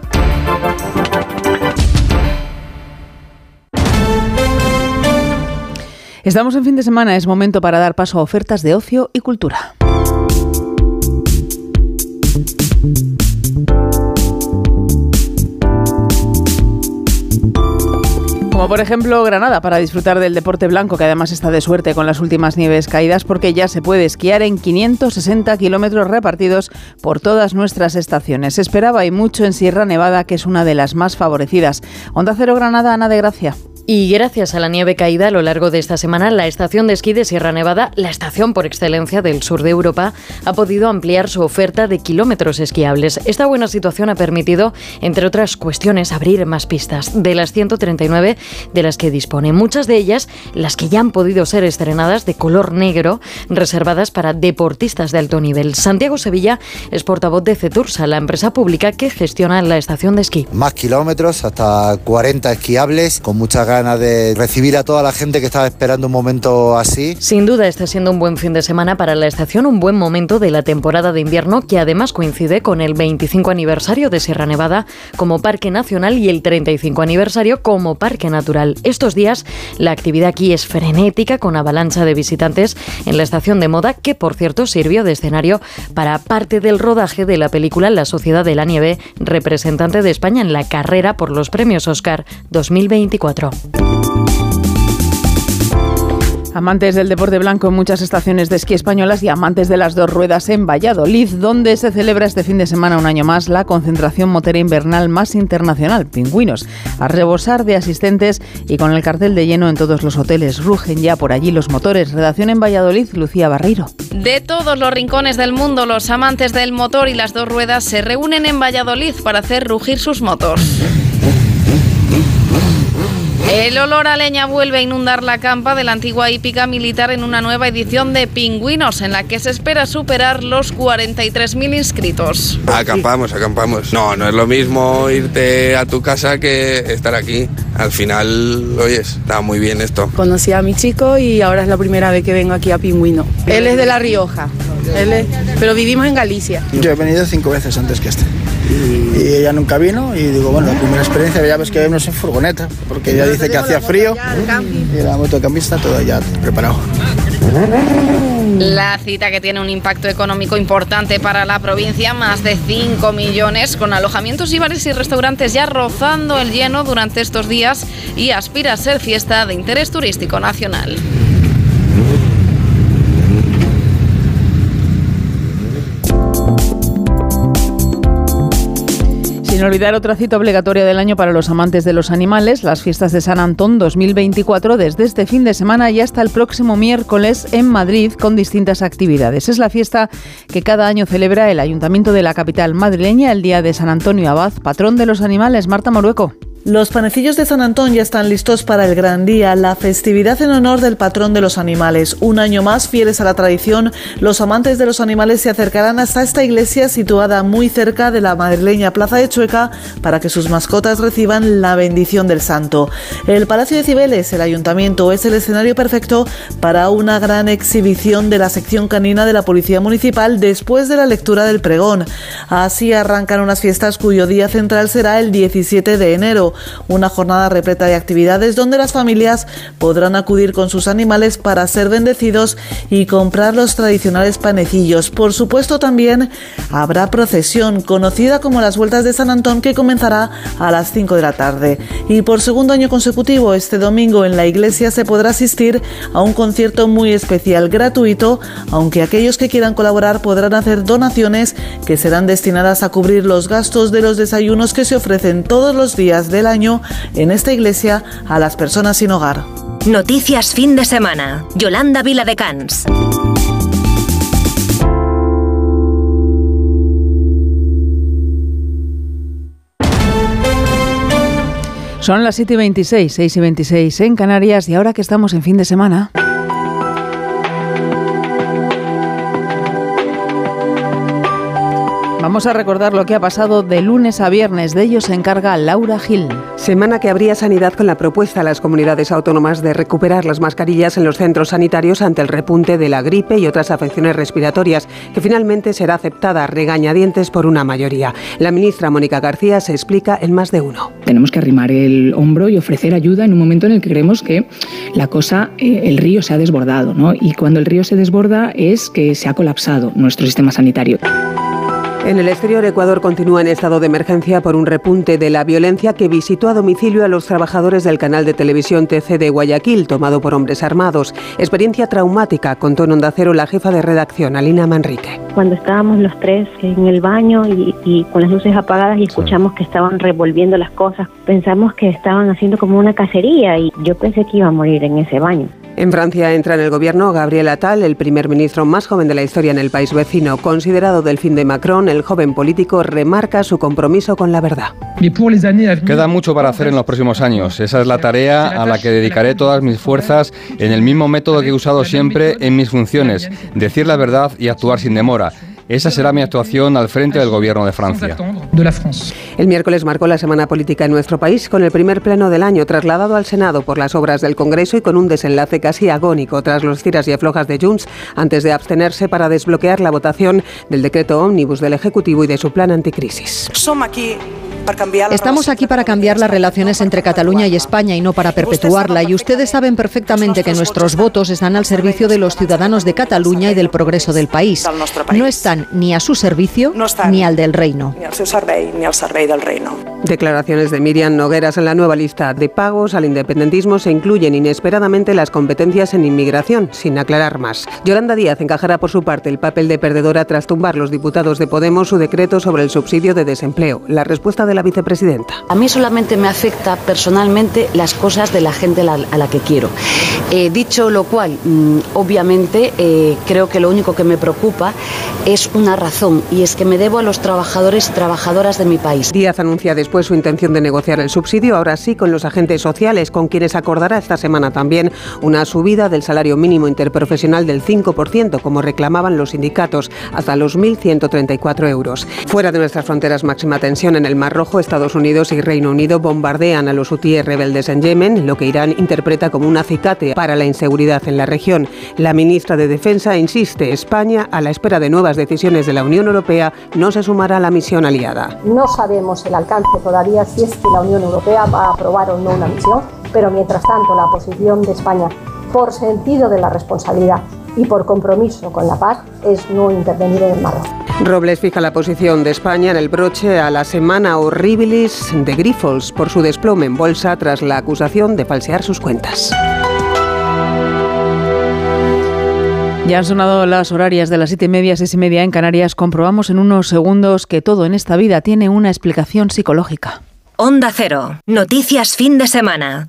Speaker 1: Estamos en fin de semana, es momento para dar paso a ofertas de ocio y cultura. Como por ejemplo Granada, para disfrutar del deporte blanco, que además está de suerte con las últimas nieves caídas, porque ya se puede esquiar en 560 kilómetros repartidos por todas nuestras estaciones. Se esperaba y mucho en Sierra Nevada, que es una de las más favorecidas. Onda Cero Granada, Ana de Gracia.
Speaker 14: Y gracias a la nieve caída a lo largo de esta semana, la estación de esquí de Sierra Nevada, la estación por excelencia del sur de Europa, ha podido ampliar su oferta de kilómetros esquiables. Esta buena situación ha permitido, entre otras cuestiones, abrir más pistas, de las 139 de las que dispone. Muchas de ellas, las que ya han podido ser estrenadas de color negro, reservadas para deportistas de alto nivel. Santiago Sevilla es portavoz de Cetursa, la empresa pública que gestiona la estación de esquí.
Speaker 26: Más kilómetros, hasta 40 esquiables, con muchas ganas de recibir a toda la gente que estaba esperando un momento así.
Speaker 14: Sin duda está siendo un buen fin de semana para la estación, un buen momento de la temporada de invierno que además coincide con el 25 aniversario de Sierra Nevada como parque nacional y el 35 aniversario como parque natural. Estos días la actividad aquí es frenética con avalancha de visitantes en la estación de moda que por cierto sirvió de escenario para parte del rodaje de la película La Sociedad de la Nieve, representante de España en la carrera por los premios Oscar 2024.
Speaker 1: Amantes del deporte blanco en muchas estaciones de esquí españolas y amantes de las dos ruedas en Valladolid, donde se celebra este fin de semana un año más la concentración motera invernal más internacional, Pingüinos, a rebosar de asistentes y con el cartel de lleno en todos los hoteles. Rugen ya por allí los motores. Redacción en Valladolid, Lucía Barreiro.
Speaker 27: De todos los rincones del mundo, los amantes del motor y las dos ruedas se reúnen en Valladolid para hacer rugir sus motos. El olor a leña vuelve a inundar la campa de la antigua hípica militar en una nueva edición de Pingüinos, en la que se espera superar los 43.000 inscritos.
Speaker 28: Acampamos, acampamos. No, no es lo mismo irte a tu casa que estar aquí. Al final, oyes, está muy bien esto.
Speaker 29: Conocí a mi chico y ahora es la primera vez que vengo aquí a Pingüino. Él es de La Rioja, él es- pero vivimos en Galicia.
Speaker 30: Yo he venido cinco veces antes que este. Y ella nunca vino y digo, bueno, la primera experiencia ya ves que vemos en furgoneta, porque ella dice que hacía frío y la motocampista todo ya preparado.
Speaker 27: La cita que tiene un impacto económico importante para la provincia, más de 5 millones, con alojamientos y bares y restaurantes ya rozando el lleno durante estos días y aspira a ser fiesta de interés turístico nacional.
Speaker 1: Sin olvidar otra cita obligatoria del año para los amantes de los animales, las fiestas de San Antón 2024 desde este fin de semana y hasta el próximo miércoles en Madrid con distintas actividades. Es la fiesta que cada año celebra el Ayuntamiento de la capital madrileña el día de San Antonio Abad, patrón de los animales, Marta Morueco.
Speaker 31: Los panecillos de San Antón ya están listos para el gran día, la festividad en honor del patrón de los animales. Un año más, fieles a la tradición, los amantes de los animales se acercarán hasta esta iglesia situada muy cerca de la madrileña Plaza de Chueca para que sus mascotas reciban la bendición del santo. El Palacio de Cibeles, el ayuntamiento, es el escenario perfecto para una gran exhibición de la sección canina de la Policía Municipal después de la lectura del pregón. Así arrancan unas fiestas cuyo día central será el 17 de enero una jornada repleta de actividades donde las familias podrán acudir con sus animales para ser bendecidos y comprar los tradicionales panecillos. Por supuesto también habrá procesión conocida como las Vueltas de San Antón que comenzará a las 5 de la tarde. Y por segundo año consecutivo este domingo en la iglesia se podrá asistir a un concierto muy especial gratuito, aunque aquellos que quieran colaborar podrán hacer donaciones que serán destinadas a cubrir los gastos de los desayunos que se ofrecen todos los días del año en esta iglesia a las personas sin hogar.
Speaker 13: Noticias fin de semana. Yolanda Vila de Cans.
Speaker 1: Son las 7 y 26, 6 y 26 en Canarias y ahora que estamos en fin de semana. Vamos a recordar lo que ha pasado de lunes a viernes. De ello se encarga Laura Gil.
Speaker 3: Semana que habría sanidad con la propuesta a las comunidades autónomas de recuperar las mascarillas en los centros sanitarios ante el repunte de la gripe y otras afecciones respiratorias, que finalmente será aceptada a regañadientes por una mayoría. La ministra Mónica García se explica en más de uno.
Speaker 32: Tenemos que arrimar el hombro y ofrecer ayuda en un momento en el que creemos que la cosa, eh, el río se ha desbordado, ¿no? Y cuando el río se desborda es que se ha colapsado nuestro sistema sanitario.
Speaker 3: En el exterior, Ecuador continúa en estado de emergencia por un repunte de la violencia que visitó a domicilio a los trabajadores del canal de televisión TC de Guayaquil, tomado por hombres armados. Experiencia traumática, contó en Onda Cero la jefa de redacción, Alina Manrique.
Speaker 33: Cuando estábamos los tres en el baño y, y con las luces apagadas y escuchamos que estaban revolviendo las cosas, pensamos que estaban haciendo como una cacería y yo pensé que iba a morir en ese baño.
Speaker 3: En Francia entra en el gobierno Gabriel Attal, el primer ministro más joven de la historia en el país vecino. Considerado delfín de Macron, el joven político remarca su compromiso con la verdad.
Speaker 34: Queda mucho para hacer en los próximos años. Esa es la tarea a la que dedicaré todas mis fuerzas en el mismo método que he usado siempre en mis funciones, decir la verdad y actuar sin demora. Esa será mi actuación al frente del Gobierno de Francia.
Speaker 3: El miércoles marcó la semana política en nuestro país con el primer pleno del año trasladado al Senado por las obras del Congreso y con un desenlace casi agónico tras los tiras y aflojas de Junts antes de abstenerse para desbloquear la votación del decreto ómnibus del Ejecutivo y de su plan anticrisis.
Speaker 35: Som aquí
Speaker 36: Estamos aquí para cambiar las relaciones entre Cataluña y España y no para perpetuarla. Y ustedes saben perfectamente que nuestros votos están al servicio de los ciudadanos de Cataluña y del progreso del país. No están ni a su servicio ni al del reino.
Speaker 3: Ni al del reino. Declaraciones de Miriam Nogueras en la nueva lista de pagos al independentismo se incluyen inesperadamente las competencias en inmigración, sin aclarar más. Yolanda Díaz encajará por su parte el papel de perdedora tras tumbar los diputados de Podemos su decreto sobre el subsidio de desempleo. La respuesta de la vicepresidenta.
Speaker 37: A mí solamente me afecta personalmente las cosas de la gente a la, que quiero. Eh, dicho lo cual, mm, obviamente eh, creo que lo único que me preocupa es una razón y es que me debo a los trabajadores y trabajadoras de mi país.
Speaker 3: Díaz anuncia después su intención de negociar el subsidio, ahora sí con los agentes sociales, con quienes acordará esta semana también una subida del salario mínimo interprofesional del 5%, como reclamaban los sindicatos, hasta los 1.134 euros. Fuera de nuestras fronteras, máxima tensión en el Mar Rojo, Estados Unidos y Reino Unido bombardean a los hutíes rebeldes en Yemen, lo que Irán interpreta como un acicate para la inseguridad en la región. La ministra de Defensa insiste, España, a la espera de nuevas decisiones de la Unión Europea, no se sumará a la misión aliada.
Speaker 38: No sabemos el alcance todavía si es que la Unión Europea va a aprobar o no una misión, pero mientras tanto la posición de España, por sentido de la responsabilidad y por compromiso con la paz, es no intervenir en el Mar
Speaker 3: Robles fija la posición de España en el broche a la semana horribilis de Grifols por su desplome en bolsa tras la acusación de falsear sus cuentas.
Speaker 1: Ya han sonado las horarias de las siete y media, seis y media en Canarias. Comprobamos en unos segundos que todo en esta vida tiene una explicación psicológica.
Speaker 15: Onda Cero. Noticias fin de semana.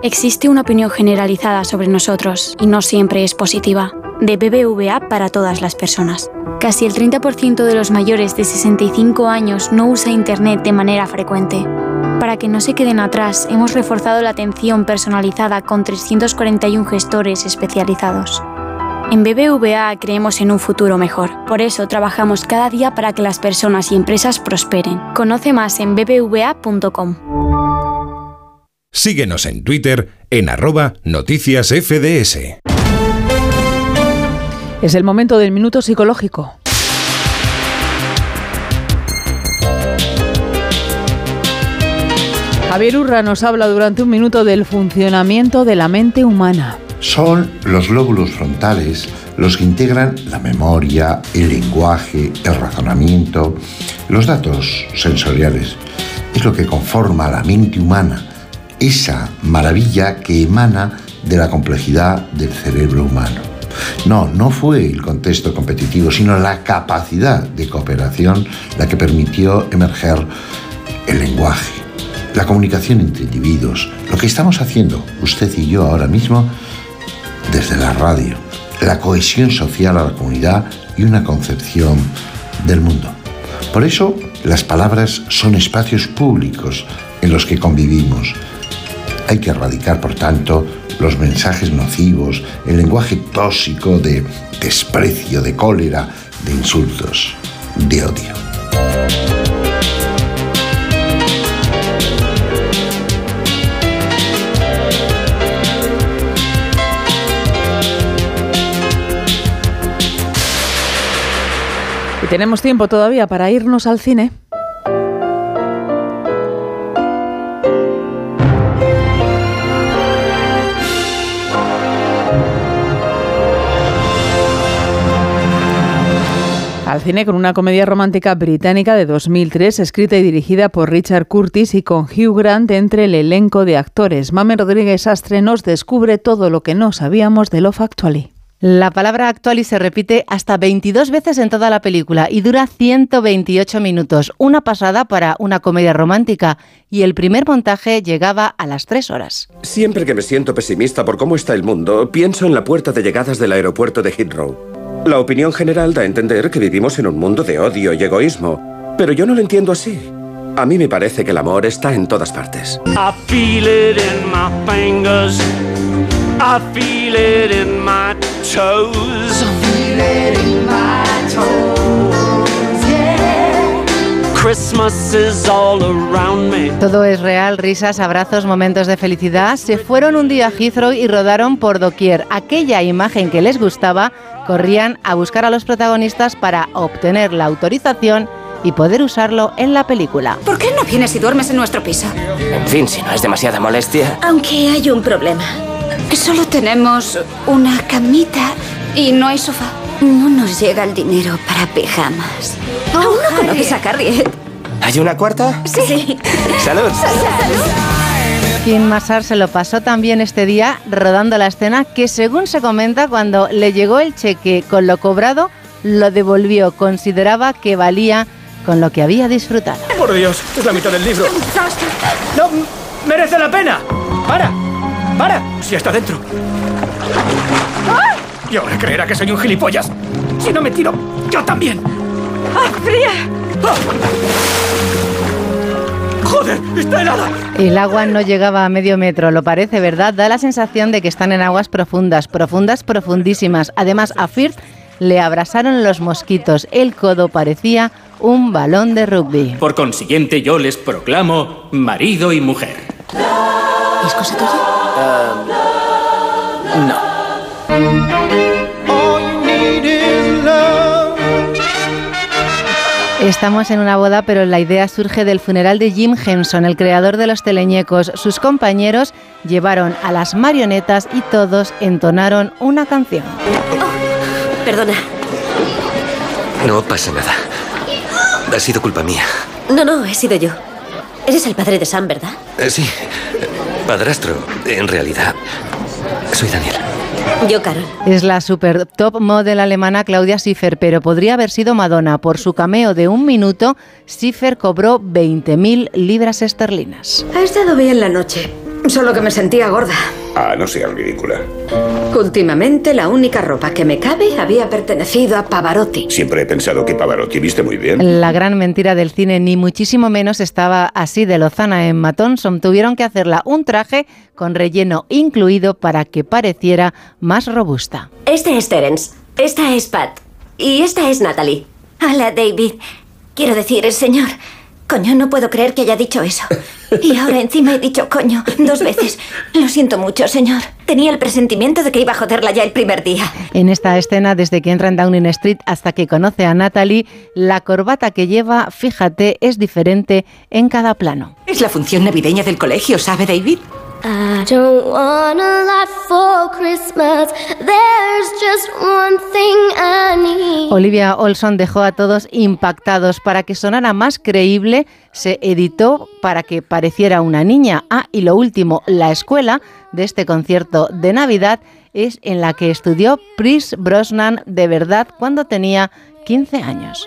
Speaker 39: Existe una opinión generalizada sobre nosotros y no siempre es positiva. De BBVA para todas las personas. Casi el 30% de los mayores de 65 años no usa Internet de manera frecuente. Para que no se queden atrás, hemos reforzado la atención personalizada con 341 gestores especializados. En BBVA creemos en un futuro mejor. Por eso trabajamos cada día para que las personas y empresas prosperen. Conoce más en bbva.com.
Speaker 2: Síguenos en Twitter en arroba noticias FDS.
Speaker 1: Es el momento del minuto psicológico. Javier Urra nos habla durante un minuto del funcionamiento de la mente humana.
Speaker 40: Son los lóbulos frontales los que integran la memoria, el lenguaje, el razonamiento, los datos sensoriales. Es lo que conforma la mente humana esa maravilla que emana de la complejidad del cerebro humano. No, no fue el contexto competitivo, sino la capacidad de cooperación la que permitió emerger el lenguaje, la comunicación entre individuos, lo que estamos haciendo usted y yo ahora mismo desde la radio, la cohesión social a la comunidad y una concepción del mundo. Por eso, las palabras son espacios públicos en los que convivimos hay que erradicar, por tanto, los mensajes nocivos, el lenguaje tóxico de desprecio, de cólera, de insultos, de odio.
Speaker 1: Y tenemos tiempo todavía para irnos al cine. Al cine con una comedia romántica británica de 2003, escrita y dirigida por Richard Curtis y con Hugh Grant entre el elenco de actores. Mame Rodríguez Astre nos descubre todo lo que no sabíamos de Love Actually.
Speaker 40: La palabra actual y se repite hasta 22 veces en toda la película y dura 128 minutos, una pasada para una comedia romántica y el primer montaje llegaba a las 3 horas.
Speaker 41: Siempre que me siento pesimista por cómo está el mundo, pienso en la puerta de llegadas del aeropuerto de Heathrow. La opinión general da a entender que vivimos en un mundo de odio y egoísmo, pero yo no lo entiendo así. A mí me parece que el amor está en todas partes.
Speaker 42: I feel it in my fingers. I feel it in my toes. I feel it in my toes. Yeah. Christmas is all around me.
Speaker 40: Todo es real, risas, abrazos, momentos de felicidad. Se fueron un día a Heathrow y rodaron por doquier. Aquella imagen que les gustaba, corrían a buscar a los protagonistas para obtener la autorización y poder usarlo en la película.
Speaker 43: ¿Por qué no vienes y duermes en nuestro piso?
Speaker 44: En fin, si no es demasiada molestia.
Speaker 43: Aunque hay un problema. Solo tenemos una camita y no hay sofá. No nos llega el dinero para pijamas. ¿Aún no conoces a Harriet?
Speaker 44: ¿Hay una cuarta?
Speaker 43: Sí.
Speaker 44: Salud.
Speaker 40: Kim Massar se lo pasó también este día rodando la escena que según se comenta cuando le llegó el cheque con lo cobrado, lo devolvió, consideraba que valía con lo que había disfrutado.
Speaker 45: Por Dios, es la mitad del libro. ¡No! ¡Merece la pena! ¡Para! ¡Para! Si está dentro. Y ahora creerá que soy un gilipollas. Si no me tiro, yo también.
Speaker 43: ¡Ah, fría!
Speaker 45: ¡Joder! ¡Está helada!
Speaker 40: El agua no llegaba a medio metro, lo parece, ¿verdad? Da la sensación de que están en aguas profundas, profundas, profundísimas. Además, a Firth le abrasaron los mosquitos. El codo parecía un balón de rugby.
Speaker 45: Por consiguiente, yo les proclamo marido y mujer.
Speaker 43: ¿Es cosa tuya?
Speaker 44: no.
Speaker 40: Estamos en una boda, pero la idea surge del funeral de Jim Henson, el creador de los teleñecos. Sus compañeros llevaron a las marionetas y todos entonaron una canción.
Speaker 43: Perdona.
Speaker 44: No pasa nada. Ha sido culpa mía.
Speaker 43: No, no, he sido yo. Eres el padre de Sam, ¿verdad?
Speaker 44: Eh, sí, padrastro. En realidad, soy Daniel.
Speaker 43: Yo, Carol.
Speaker 40: Es la super top model alemana Claudia Schiffer, pero podría haber sido Madonna. Por su cameo de un minuto, Schiffer cobró 20.000 libras esterlinas.
Speaker 43: Ha estado bien la noche, solo que me sentía gorda.
Speaker 46: Ah, no seas ridícula.
Speaker 43: Últimamente la única ropa que me cabe había pertenecido a Pavarotti.
Speaker 46: Siempre he pensado que Pavarotti viste muy bien.
Speaker 40: La gran mentira del cine, ni muchísimo menos estaba así de lozana en Thompson. Tuvieron que hacerla un traje con relleno incluido para que pareciera más robusta.
Speaker 43: Este es Terence, esta es Pat y esta es Natalie. Hola, David. Quiero decir, señor. Coño, no puedo creer que haya dicho eso. Y ahora encima he dicho coño dos veces. Lo siento mucho, señor. Tenía el presentimiento de que iba a joderla ya el primer día.
Speaker 40: En esta escena, desde que entra en Downing Street hasta que conoce a Natalie, la corbata que lleva, fíjate, es diferente en cada plano.
Speaker 43: Es la función navideña del colegio, ¿sabe, David?
Speaker 33: I don't want a for Christmas. There's just one thing I need.
Speaker 40: Olivia Olson dejó a todos impactados. Para que sonara más creíble, se editó para que pareciera una niña. Ah, y lo último, la escuela de este concierto de Navidad es en la que estudió Chris Brosnan de verdad cuando tenía 15 años.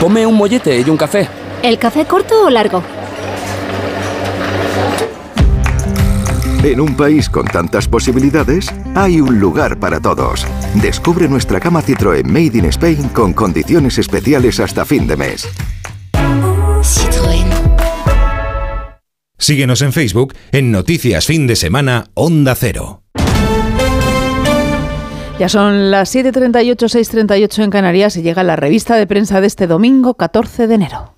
Speaker 47: Ponme un mollete y un café.
Speaker 48: ¿El café corto o largo?
Speaker 2: En un país con tantas posibilidades, hay un lugar para todos. Descubre nuestra cama Citroën Made in Spain con condiciones especiales hasta fin de mes.
Speaker 48: Citroën.
Speaker 49: Síguenos en Facebook en Noticias Fin de Semana Onda Cero.
Speaker 1: Ya son las 7.38, 6.38 en Canarias y llega la revista de prensa de este domingo 14 de enero.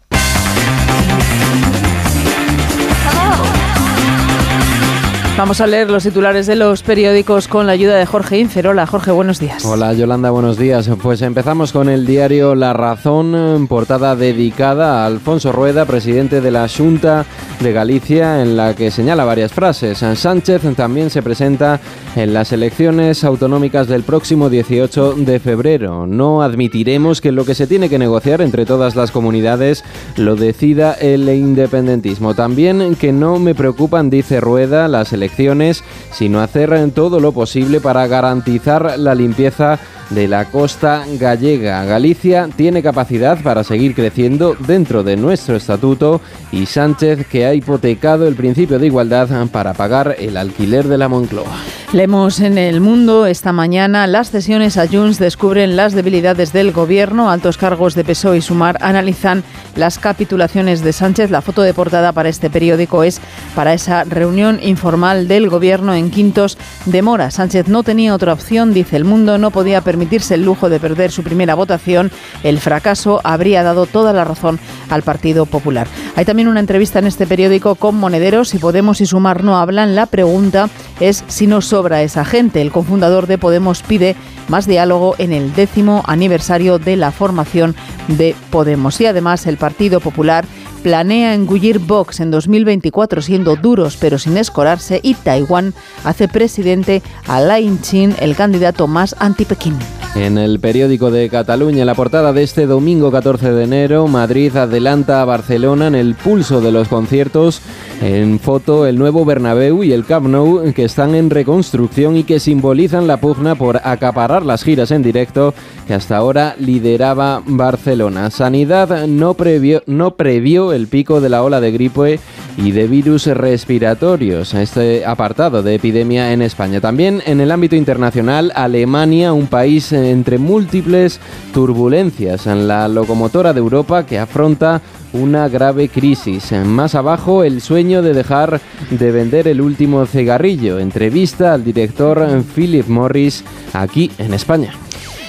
Speaker 1: Vamos a leer los titulares de los periódicos con la ayuda de Jorge Incerola. Jorge, buenos días.
Speaker 4: Hola Yolanda, buenos días. Pues empezamos con el diario La Razón, portada dedicada a Alfonso Rueda, presidente de la Junta de Galicia, en la que señala varias frases. Sánchez también se presenta en las elecciones autonómicas del próximo 18 de febrero. No admitiremos que lo que se tiene que negociar entre todas las comunidades lo decida el independentismo. También que no me preocupan, dice Rueda, las elecciones sino hacer todo lo posible para garantizar la limpieza de la costa gallega. Galicia tiene capacidad para seguir creciendo dentro de nuestro estatuto y Sánchez que ha hipotecado el principio de igualdad para pagar el alquiler de la Moncloa.
Speaker 1: Leemos en el mundo esta mañana las cesiones a Junts descubren las debilidades del gobierno. Altos cargos de PSOE y Sumar analizan las capitulaciones de Sánchez. La foto de portada para este periódico es para esa reunión informal del gobierno en Quintos de Mora. Sánchez no tenía otra opción, dice el mundo, no podía permitirse el lujo de perder su primera votación. El fracaso habría dado toda la razón al Partido Popular. Hay también una entrevista en este periódico con Monederos. Si Podemos y Sumar no hablan, la pregunta es si no sobra esa gente. El cofundador de Podemos pide más diálogo en el décimo aniversario de la formación de Podemos. Y además el Partido Popular planea engullir Vox en 2024 siendo duros pero sin escorarse y Taiwán hace presidente a Lai Chin, el candidato más anti-Pekín.
Speaker 4: En el periódico de Cataluña, la portada de este domingo 14 de enero, Madrid adelanta a Barcelona en el pulso de los conciertos. En foto, el nuevo Bernabéu y el Camp Nou, que están en reconstrucción y que simbolizan la pugna por acaparar las giras en directo que hasta ahora lideraba Barcelona. Sanidad no previó, no previó el pico de la ola de gripe y de virus respiratorios, este apartado de epidemia en España. También en el ámbito internacional, Alemania, un país entre múltiples turbulencias, en la locomotora de Europa que afronta una grave crisis. Más abajo, el sueño de dejar de vender el último cigarrillo. Entrevista al director Philip Morris aquí en España.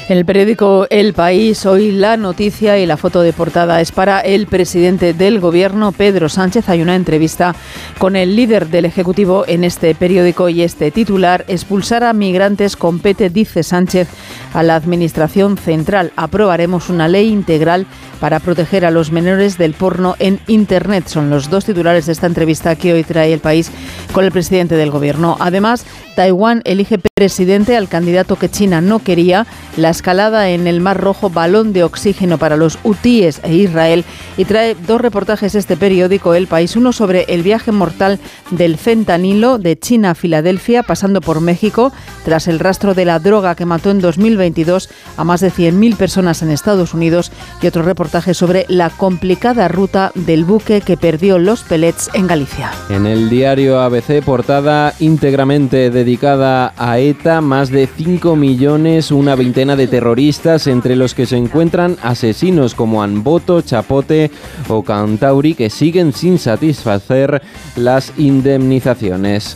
Speaker 1: En el periódico El País, hoy la noticia y la foto de portada es para el presidente del gobierno, Pedro Sánchez. Hay una entrevista con el líder del Ejecutivo en este periódico y este titular, expulsar a migrantes compete, dice Sánchez, a la Administración Central. Aprobaremos una ley integral para proteger a los menores del porno en Internet. Son los dos titulares de esta entrevista que hoy trae el país con el presidente del gobierno. Además, Taiwán elige presidente al candidato que China no quería, la escalada en el Mar Rojo, balón de oxígeno para los hutíes e Israel, y trae dos reportajes este periódico El País, uno sobre el viaje mortal del fentanilo de China a Filadelfia, pasando por México, tras el rastro de la droga que mató en 2022 a más de 100.000 personas en Estados Unidos, y otro reportaje sobre la complicada ruta del buque que perdió los pellets en Galicia.
Speaker 4: En el diario ABC, portada íntegramente dedicada a ETA, más de 5 millones, una veintena de terroristas, entre los que se encuentran asesinos como Anboto, Chapote o Cantauri, que siguen sin satisfacer las indemnizaciones.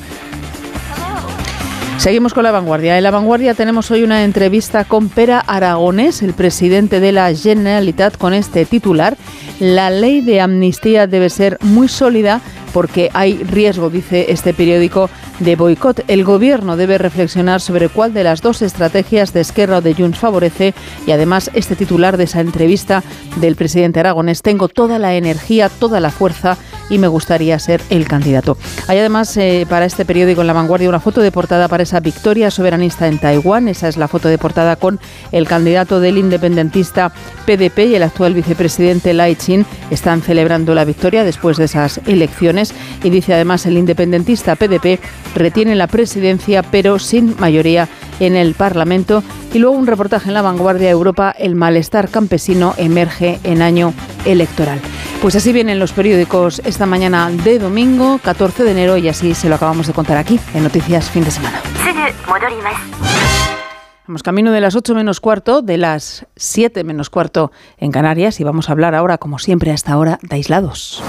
Speaker 1: Seguimos con la vanguardia. En la vanguardia tenemos hoy una entrevista con Pera Aragonés, el presidente de la Generalitat, con este titular. La ley de amnistía debe ser muy sólida porque hay riesgo, dice este periódico, de boicot. El gobierno debe reflexionar sobre cuál de las dos estrategias de Esquerra o de Junts favorece y además este titular de esa entrevista del presidente Aragonés, tengo toda la energía, toda la fuerza y me gustaría ser el candidato. Hay además eh, para este periódico en La Vanguardia una foto de portada para esa victoria soberanista en Taiwán. Esa es la foto de portada con el candidato del independentista PDP y el actual vicepresidente Lai Chin. Están celebrando la victoria después de esas elecciones y dice además el independentista PDP retiene la presidencia pero sin mayoría en el Parlamento. Y luego un reportaje en La Vanguardia Europa, el malestar campesino emerge en año electoral. Pues así vienen los periódicos esta mañana de domingo, 14 de enero, y así se lo acabamos de contar aquí en Noticias Fin de Semana. Vamos camino de las 8 menos cuarto, de las 7 menos cuarto en Canarias, y vamos a hablar ahora, como siempre hasta ahora, de aislados.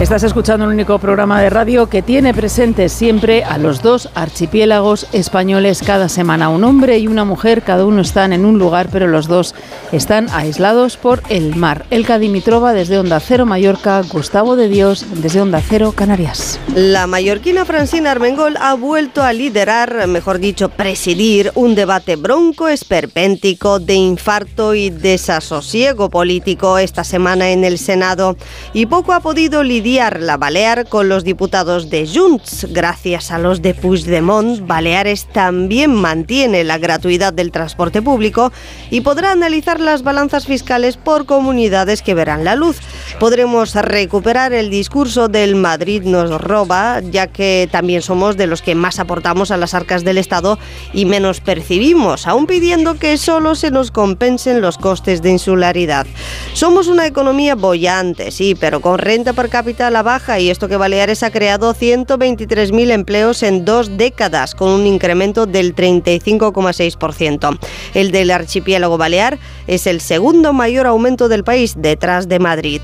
Speaker 1: Estás escuchando el único programa de radio que tiene presentes siempre a los dos archipiélagos españoles cada semana. Un hombre y una mujer, cada uno están en un lugar, pero los dos están aislados por el mar. Elka Dimitrova desde Onda Cero Mallorca, Gustavo de Dios desde Onda Cero Canarias.
Speaker 50: La mallorquina Francina Armengol ha vuelto a liderar, mejor dicho, presidir un debate bronco, esperpéntico, de infarto y desasosiego político esta semana en el Senado y poco ha podido lidiar la Balear con los diputados de Junts. Gracias a los de Puigdemont, Baleares también mantiene la gratuidad del transporte público y podrá analizar las balanzas fiscales por comunidades que verán la luz. Podremos recuperar el discurso del Madrid nos roba, ya que también somos de los que más aportamos a las arcas del Estado y menos percibimos, aún pidiendo que solo se nos compensen los costes de insularidad. Somos una economía bollante, sí, pero con renta per cápita a la baja y esto que Baleares ha creado 123.000 empleos en dos décadas, con un incremento del 35,6%. El del archipiélago balear es el segundo mayor aumento del país, detrás de Madrid.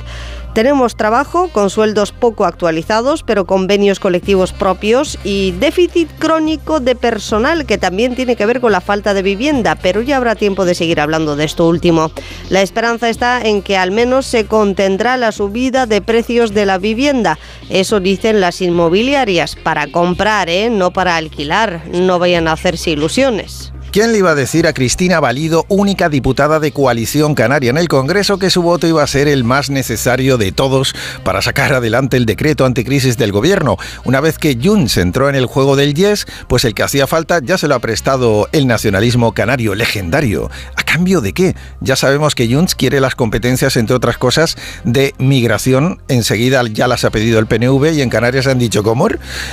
Speaker 50: Tenemos trabajo con sueldos poco actualizados, pero convenios colectivos propios y déficit crónico de personal que también tiene que ver con la falta de vivienda, pero ya habrá tiempo de seguir hablando de esto último. La esperanza está en que al menos se contendrá la subida de precios de la vivienda. Eso dicen las inmobiliarias, para comprar, ¿eh? no para alquilar. No vayan a hacerse ilusiones.
Speaker 51: ¿Quién le iba a decir a Cristina Valido, única diputada de coalición canaria en el Congreso, que su voto iba a ser el más necesario de todos para sacar adelante el decreto anticrisis del gobierno? Una vez que Junts entró en el juego del yes, pues el que hacía falta ya se lo ha prestado el nacionalismo canario legendario. ¿A cambio de qué? Ya sabemos que Junts quiere las competencias, entre otras cosas, de migración. Enseguida ya las ha pedido el PNV y en Canarias han dicho, ¿cómo?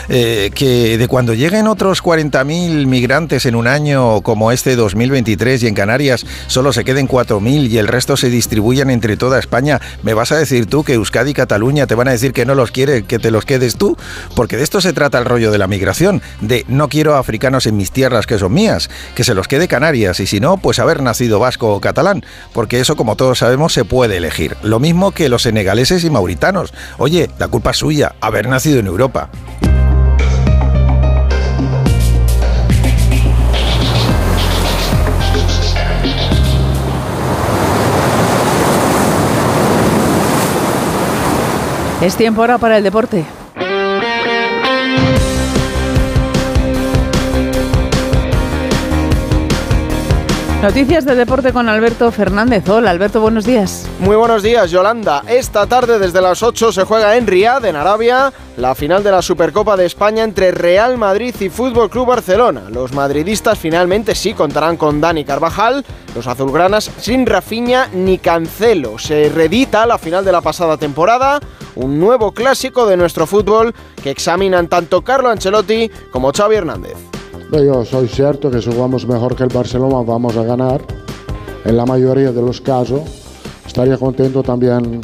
Speaker 51: Eh, que de cuando lleguen otros 40.000 migrantes en un año como este 2023 y en Canarias solo se queden 4.000 y el resto se distribuyan entre toda España, ¿me vas a decir tú que Euskadi y Cataluña te van a decir que no los quiere, que te los quedes tú? Porque de esto se trata el rollo de la migración, de no quiero africanos en mis tierras que son mías, que se los quede Canarias y si no, pues haber nacido vasco o catalán, porque eso como todos sabemos se puede elegir. Lo mismo que los senegaleses y mauritanos. Oye, la culpa es suya, haber nacido en Europa.
Speaker 1: Es tiempo ahora para el deporte. Noticias de deporte con Alberto Fernández. Hola Alberto, buenos días.
Speaker 52: Muy buenos días Yolanda. Esta tarde desde las 8 se juega en Riad, en Arabia, la final de la Supercopa de España entre Real Madrid y Fútbol Club Barcelona. Los madridistas finalmente sí contarán con Dani Carvajal, los azulgranas sin Rafinha ni Cancelo. Se redita la final de la pasada temporada, un nuevo clásico de nuestro fútbol que examinan tanto Carlo Ancelotti como Xavi Hernández.
Speaker 53: Yo soy cierto que si jugamos mejor que el Barcelona vamos a ganar. En la mayoría de los casos estaría contento también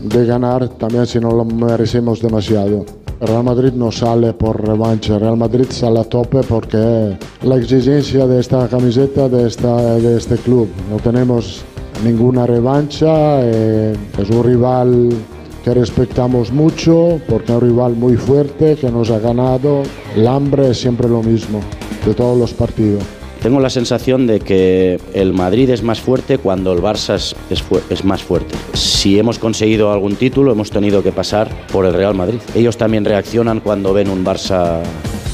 Speaker 53: de ganar, también si no lo merecemos demasiado. Real Madrid no sale por revancha, Real Madrid sale a tope porque la exigencia de esta camiseta, de, esta, de este club. No tenemos ninguna revancha, eh, es un rival que respetamos mucho porque es un rival muy fuerte que nos ha ganado. El hambre es siempre lo mismo de todos los partidos.
Speaker 54: Tengo la sensación de que el Madrid es más fuerte cuando el Barça es, es, más fuerte. Si hemos conseguido algún título, hemos tenido que pasar por el Real Madrid. Ellos también reaccionan cuando ven un Barça,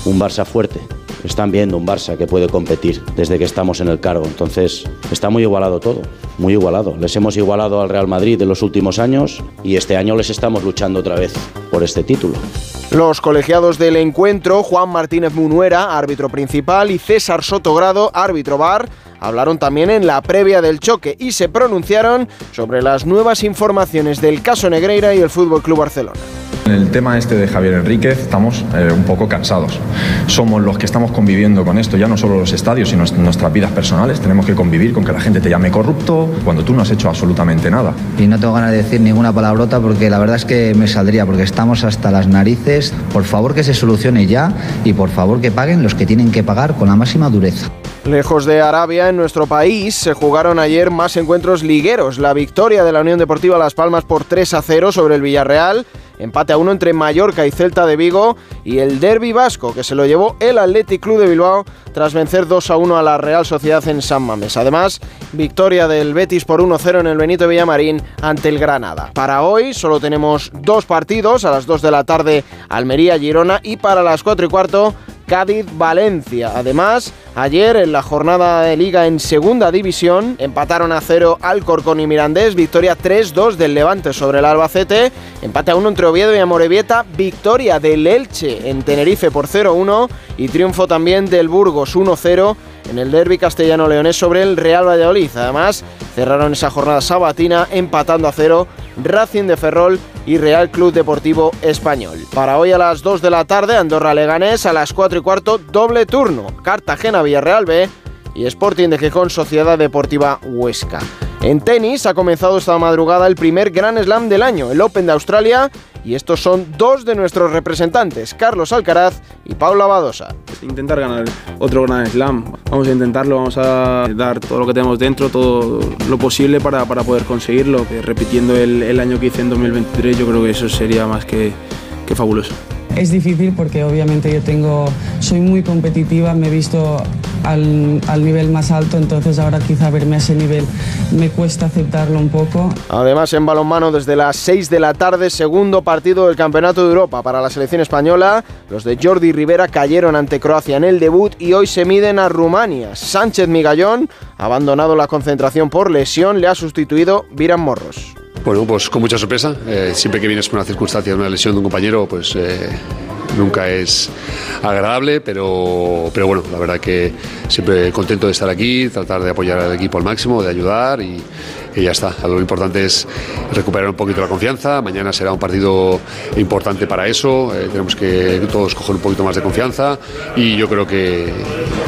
Speaker 54: un Barça fuerte están viendo un Barça que puede competir desde que estamos en el cargo. Entonces, está muy igualado todo, muy igualado. Les hemos igualado al Real Madrid en los últimos años y este año les estamos luchando otra vez por este título.
Speaker 52: Los colegiados del encuentro, Juan Martínez Munuera, árbitro principal, y César Sotogrado, árbitro bar, hablaron también en la previa del choque y se pronunciaron sobre las nuevas informaciones del caso Negreira y el Fútbol Club Barcelona.
Speaker 55: En el tema este de Javier Enríquez estamos eh, un poco cansados. Somos los que estamos conviviendo con esto, ya no solo los estadios, sino nuestras vidas personales. Tenemos que convivir con que la gente te llame corrupto cuando tú no has hecho absolutamente nada.
Speaker 56: Y no tengo ganas de decir ninguna palabrota porque la verdad es que me saldría, porque estamos hasta las narices. Por favor que se solucione ya y por favor que paguen los que tienen que pagar con la máxima dureza.
Speaker 52: Lejos de Arabia, en nuestro país, se jugaron ayer más encuentros ligueros. La victoria de la Unión Deportiva Las Palmas por 3 a 0 sobre el Villarreal empate a uno entre Mallorca y Celta de Vigo y el Derby Vasco que se lo llevó el Athletic Club de Bilbao tras vencer 2 a 1 a la Real Sociedad en San Mames. Además, victoria del Betis por 1-0 en el Benito Villamarín ante el Granada. Para hoy solo tenemos dos partidos, a las 2 de la tarde Almería-Girona y para las 4 y cuarto Cádiz-Valencia. Además, ayer en la jornada de liga en segunda división empataron a cero Alcorcón y Mirandés, victoria 3-2 del Levante sobre el Albacete, empate a 1 entre Oviedo y Amorebieta, victoria del Elche en Tenerife por 0-1 y triunfo también del Burgos 1-0 en el derby castellano-leonés sobre el Real Valladolid. Además, cerraron esa jornada sabatina empatando a cero Racing de Ferrol y Real Club Deportivo Español. Para hoy a las 2 de la tarde, Andorra Leganés, a las 4 y cuarto, doble turno. Cartagena Villarreal B y Sporting de Gijón Sociedad Deportiva Huesca. En tenis ha comenzado esta madrugada el primer Grand Slam del año, el Open de Australia, y estos son dos de nuestros representantes, Carlos Alcaraz y Paula Badosa.
Speaker 57: Intentar ganar otro Grand Slam. Vamos a intentarlo, vamos a dar todo lo que tenemos dentro, todo lo posible para, para poder conseguirlo. Que repitiendo el, el año que hice en 2023, yo creo que eso sería más que, que fabuloso.
Speaker 58: Es difícil porque obviamente yo tengo, soy muy competitiva, me he visto al, nivel más alto, entonces ahora quizá verme a ese nivel me cuesta aceptarlo un poco.
Speaker 52: Además en balonmano desde las 6 de la tarde, segundo partido del Campeonato de Europa para la selección española. Los de Jordi Rivera cayeron ante Croacia en el debut y hoy se miden a Rumania. Sánchez Migallón abandonado la concentración por lesión, le ha sustituido Viran Morros.
Speaker 59: Bueno, pues con mucha sorpresa. Eh, siempre que vienes con una circunstancia de una lesión de un compañero, pues eh, nunca es agradable, pero, pero bueno, la verdad que siempre contento de estar aquí, tratar de apoyar al equipo al máximo, de ayudar y, y ya está. Lo importante es recuperar un poquito la confianza. Mañana será un partido importante para eso. Eh, tenemos que todos coger un poquito más de confianza y yo creo que,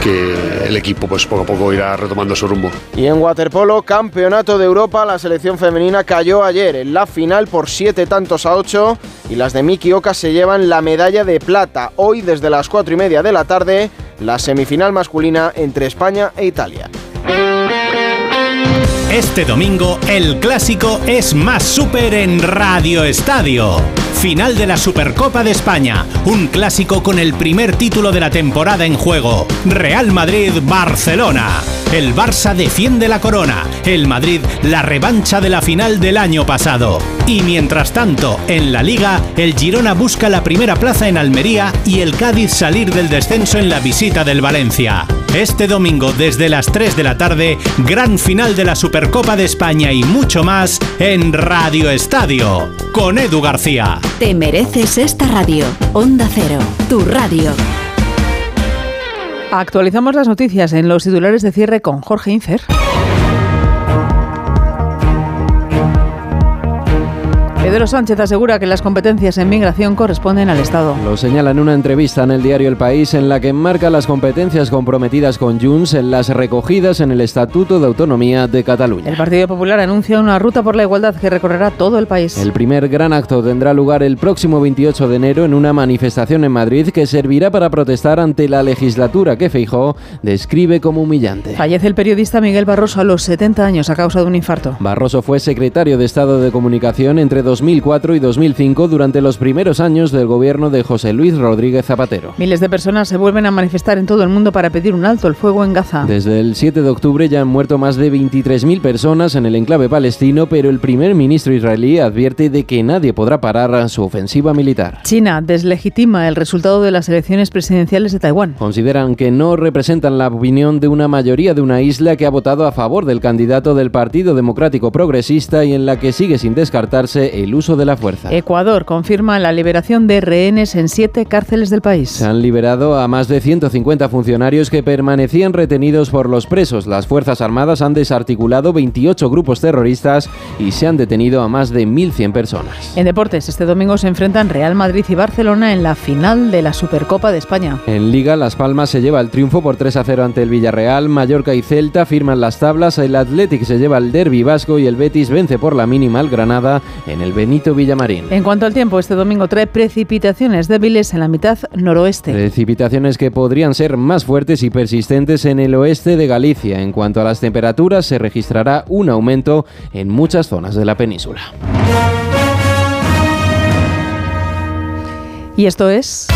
Speaker 59: que, el equipo pues poco a poco irá retomando su rumbo.
Speaker 52: Y en waterpolo, campeonato de Europa, la selección femenina cayó ayer en la final por siete tantos a ocho y las de Miki Oka se llevan la medalla de plata. Hoy desde las cuatro y media de la tarde, la semifinal masculina entre España e Italia.
Speaker 60: Este domingo el clásico es más súper en Radio Estadio. Final de la Supercopa de España, un clásico con el primer título de la temporada en juego. Real Madrid-Barcelona. El Barça defiende la corona, el Madrid la revancha de la final del año pasado. Y mientras tanto, en la liga, el Girona busca la primera plaza en Almería y el Cádiz salir del descenso en la visita del Valencia. Este domingo desde las 3 de la tarde, gran final de la Supercopa de España y mucho más en Radio Estadio, con Edu García.
Speaker 61: Te mereces esta radio. Onda Cero, tu radio.
Speaker 1: Actualizamos las noticias en los titulares de cierre con Jorge Infer. Pedro Sánchez asegura que las competencias en migración corresponden al Estado.
Speaker 4: Lo señala en una entrevista en el diario El País en la que enmarca las competencias comprometidas con Junts en las recogidas en el Estatuto de Autonomía de Cataluña.
Speaker 1: El Partido Popular anuncia una ruta por la igualdad que recorrerá todo el país.
Speaker 4: El primer gran acto tendrá lugar el próximo 28 de enero en una manifestación en Madrid que servirá para protestar ante la legislatura que Feijó describe como humillante.
Speaker 1: Fallece el periodista Miguel Barroso a los 70 años a causa de un infarto.
Speaker 4: Barroso fue secretario de Estado de Comunicación entre 2004 y 2005 durante los primeros años del gobierno de José Luis Rodríguez Zapatero.
Speaker 1: Miles de personas se vuelven a manifestar en todo el mundo para pedir un alto el fuego en Gaza.
Speaker 4: Desde el 7 de octubre ya han muerto más de 23.000 personas en el enclave palestino, pero el primer ministro israelí advierte de que nadie podrá parar su ofensiva militar.
Speaker 1: China deslegitima el resultado de las elecciones presidenciales de Taiwán.
Speaker 4: Consideran que no representan la opinión de una mayoría de una isla que ha votado a favor del candidato del Partido Democrático Progresista y en la que sigue sin descartarse el uso de la fuerza.
Speaker 1: Ecuador confirma la liberación de rehenes en siete cárceles del país.
Speaker 4: Se han liberado a más de 150 funcionarios que permanecían retenidos por los presos. Las Fuerzas Armadas han desarticulado 28 grupos terroristas y se han detenido a más de 1.100 personas.
Speaker 1: En deportes, este domingo se enfrentan Real Madrid y Barcelona en la final de la Supercopa de España.
Speaker 4: En Liga, Las Palmas se lleva el triunfo por 3 a 0 ante el Villarreal, Mallorca y Celta firman las tablas, el Athletic se lleva el derby vasco y el Betis vence por la mínima al Granada en el Benito Villamarín.
Speaker 1: En cuanto al tiempo, este domingo trae precipitaciones débiles en la mitad noroeste.
Speaker 4: Precipitaciones que podrían ser más fuertes y persistentes en el oeste de Galicia. En cuanto a las temperaturas, se registrará un aumento en muchas zonas de la península.
Speaker 1: Y esto es...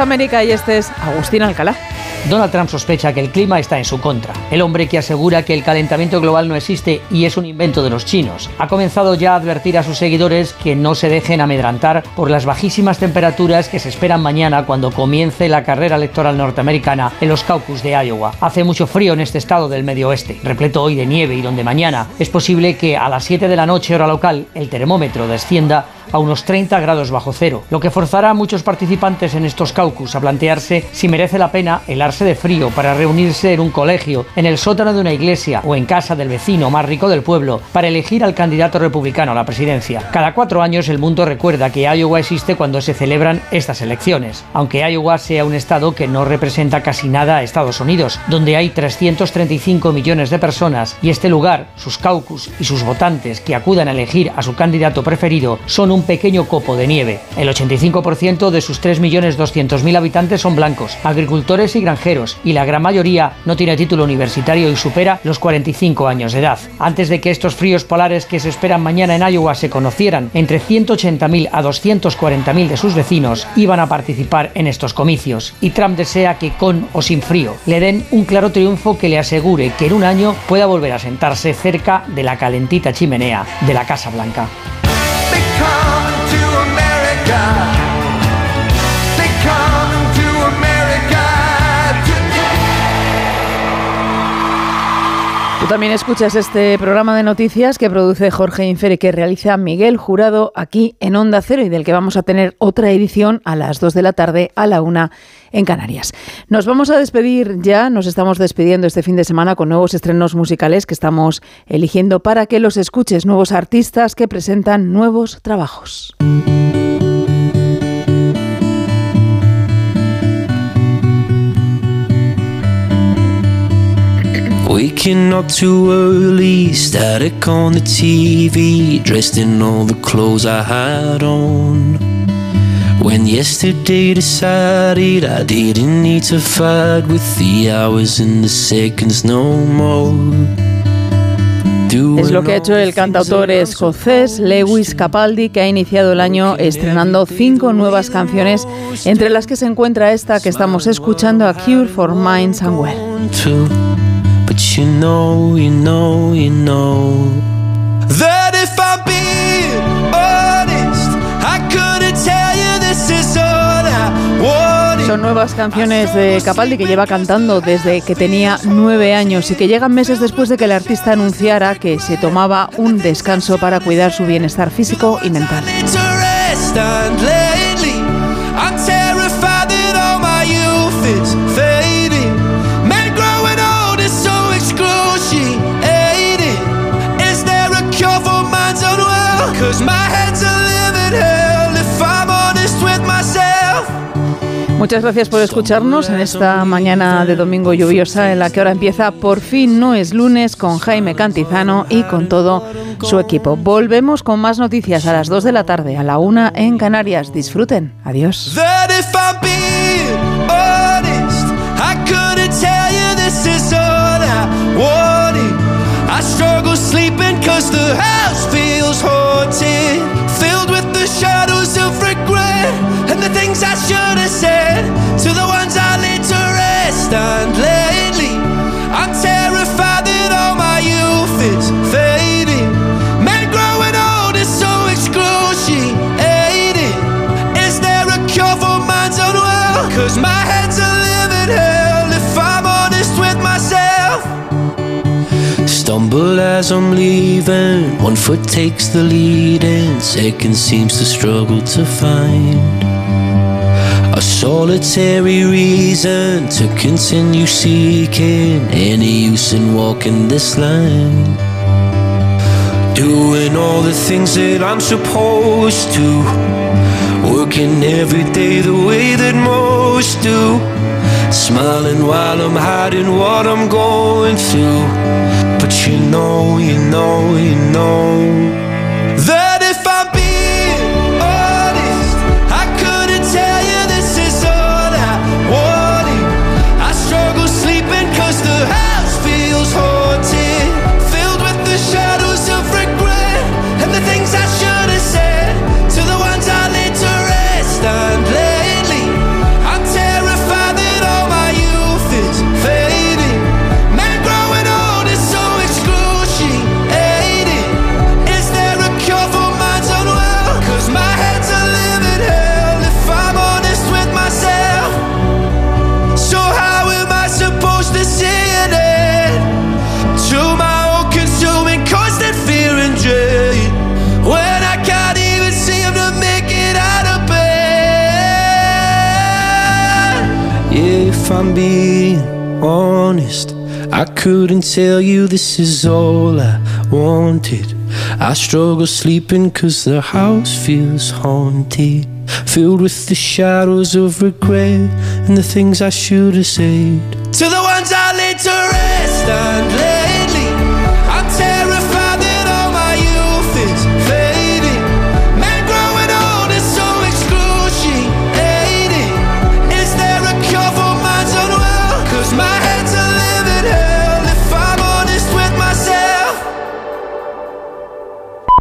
Speaker 1: América y este es Agustín Alcalá.
Speaker 19: Donald Trump sospecha que el clima está en su contra. El hombre que asegura que el calentamiento global no existe y es un invento de los chinos ha comenzado ya a advertir a sus seguidores que no se dejen amedrantar por las bajísimas temperaturas que se esperan mañana cuando comience la carrera electoral norteamericana en los caucus de Iowa. Hace mucho frío en este estado del medio oeste, repleto hoy de nieve y donde mañana es posible que a las 7 de la noche hora local el termómetro descienda a unos 30 grados bajo cero, lo que forzará a muchos participantes en estos caucus a plantearse si merece la pena helarse de frío para reunirse en un colegio, en el sótano de una iglesia o en casa del vecino más rico del pueblo para elegir al candidato republicano a la presidencia. Cada cuatro años el mundo recuerda que Iowa existe cuando se celebran estas elecciones, aunque Iowa sea un estado que no representa casi nada a Estados Unidos, donde hay 335 millones de personas y este lugar, sus caucus y sus votantes que acudan a elegir a su candidato preferido son un pequeño copo de nieve. El 85% de sus 3.200.000 habitantes son blancos, agricultores y granjeros, y la gran mayoría no tiene título universitario y supera los 45 años de edad. Antes de que estos fríos polares que se esperan mañana en Iowa se conocieran, entre 180.000 a 240.000 de sus vecinos iban a participar en estos comicios, y Trump desea que con o sin frío le den un claro triunfo que le asegure que en un año pueda volver a sentarse cerca de la calentita chimenea de la Casa Blanca.
Speaker 1: También escuchas este programa de noticias que produce Jorge Infer y que realiza Miguel Jurado aquí en Onda Cero y del que vamos a tener otra edición a las 2 de la tarde a la 1 en Canarias. Nos vamos a despedir ya, nos estamos despidiendo este fin de semana con nuevos estrenos musicales que estamos eligiendo para que los escuches, nuevos artistas que presentan nuevos trabajos.
Speaker 36: Waking up too early, static on the TV, dressed in all the clothes I had on. When yesterday decided I didn't need to fight with the hours and the seconds no more.
Speaker 1: Es lo que ha hecho el cantautor escocés Lewis Capaldi, que ha iniciado el año estrenando cinco nuevas canciones, entre las que se encuentra esta que estamos escuchando, A Cure for Minds and Well.
Speaker 36: But you know, you know, you know that if I'm being honest, I couldn't tell you this is all I wanted.
Speaker 1: Son nuevas canciones de Capaldi que lleva cantando desde que tenía nueve años y que llegan meses después de que el artista anunciara que se tomaba un descanso para cuidar su bienestar físico y mental. Muchas gracias por escucharnos en esta mañana de domingo lluviosa en la que ahora empieza Por fin no es lunes con Jaime Cantizano y con todo su equipo. Volvemos con más noticias a las 2 de la tarde, a la 1 en Canarias. Disfruten. Adiós.
Speaker 36: And the things I should Stumble as I'm leaving, one foot takes the lead, and second seems to struggle to find. A solitary reason to continue seeking any use in walking this line. Doing all the things that I'm supposed to. Working every day the way that most do. Smiling while I'm hiding what I'm going through. But you know, you know, you know. Being honest, I couldn't tell you this is all I
Speaker 62: wanted. I struggle sleeping cause the house feels haunted. Filled with the shadows of regret and the things I should have said. To the ones I laid to rest and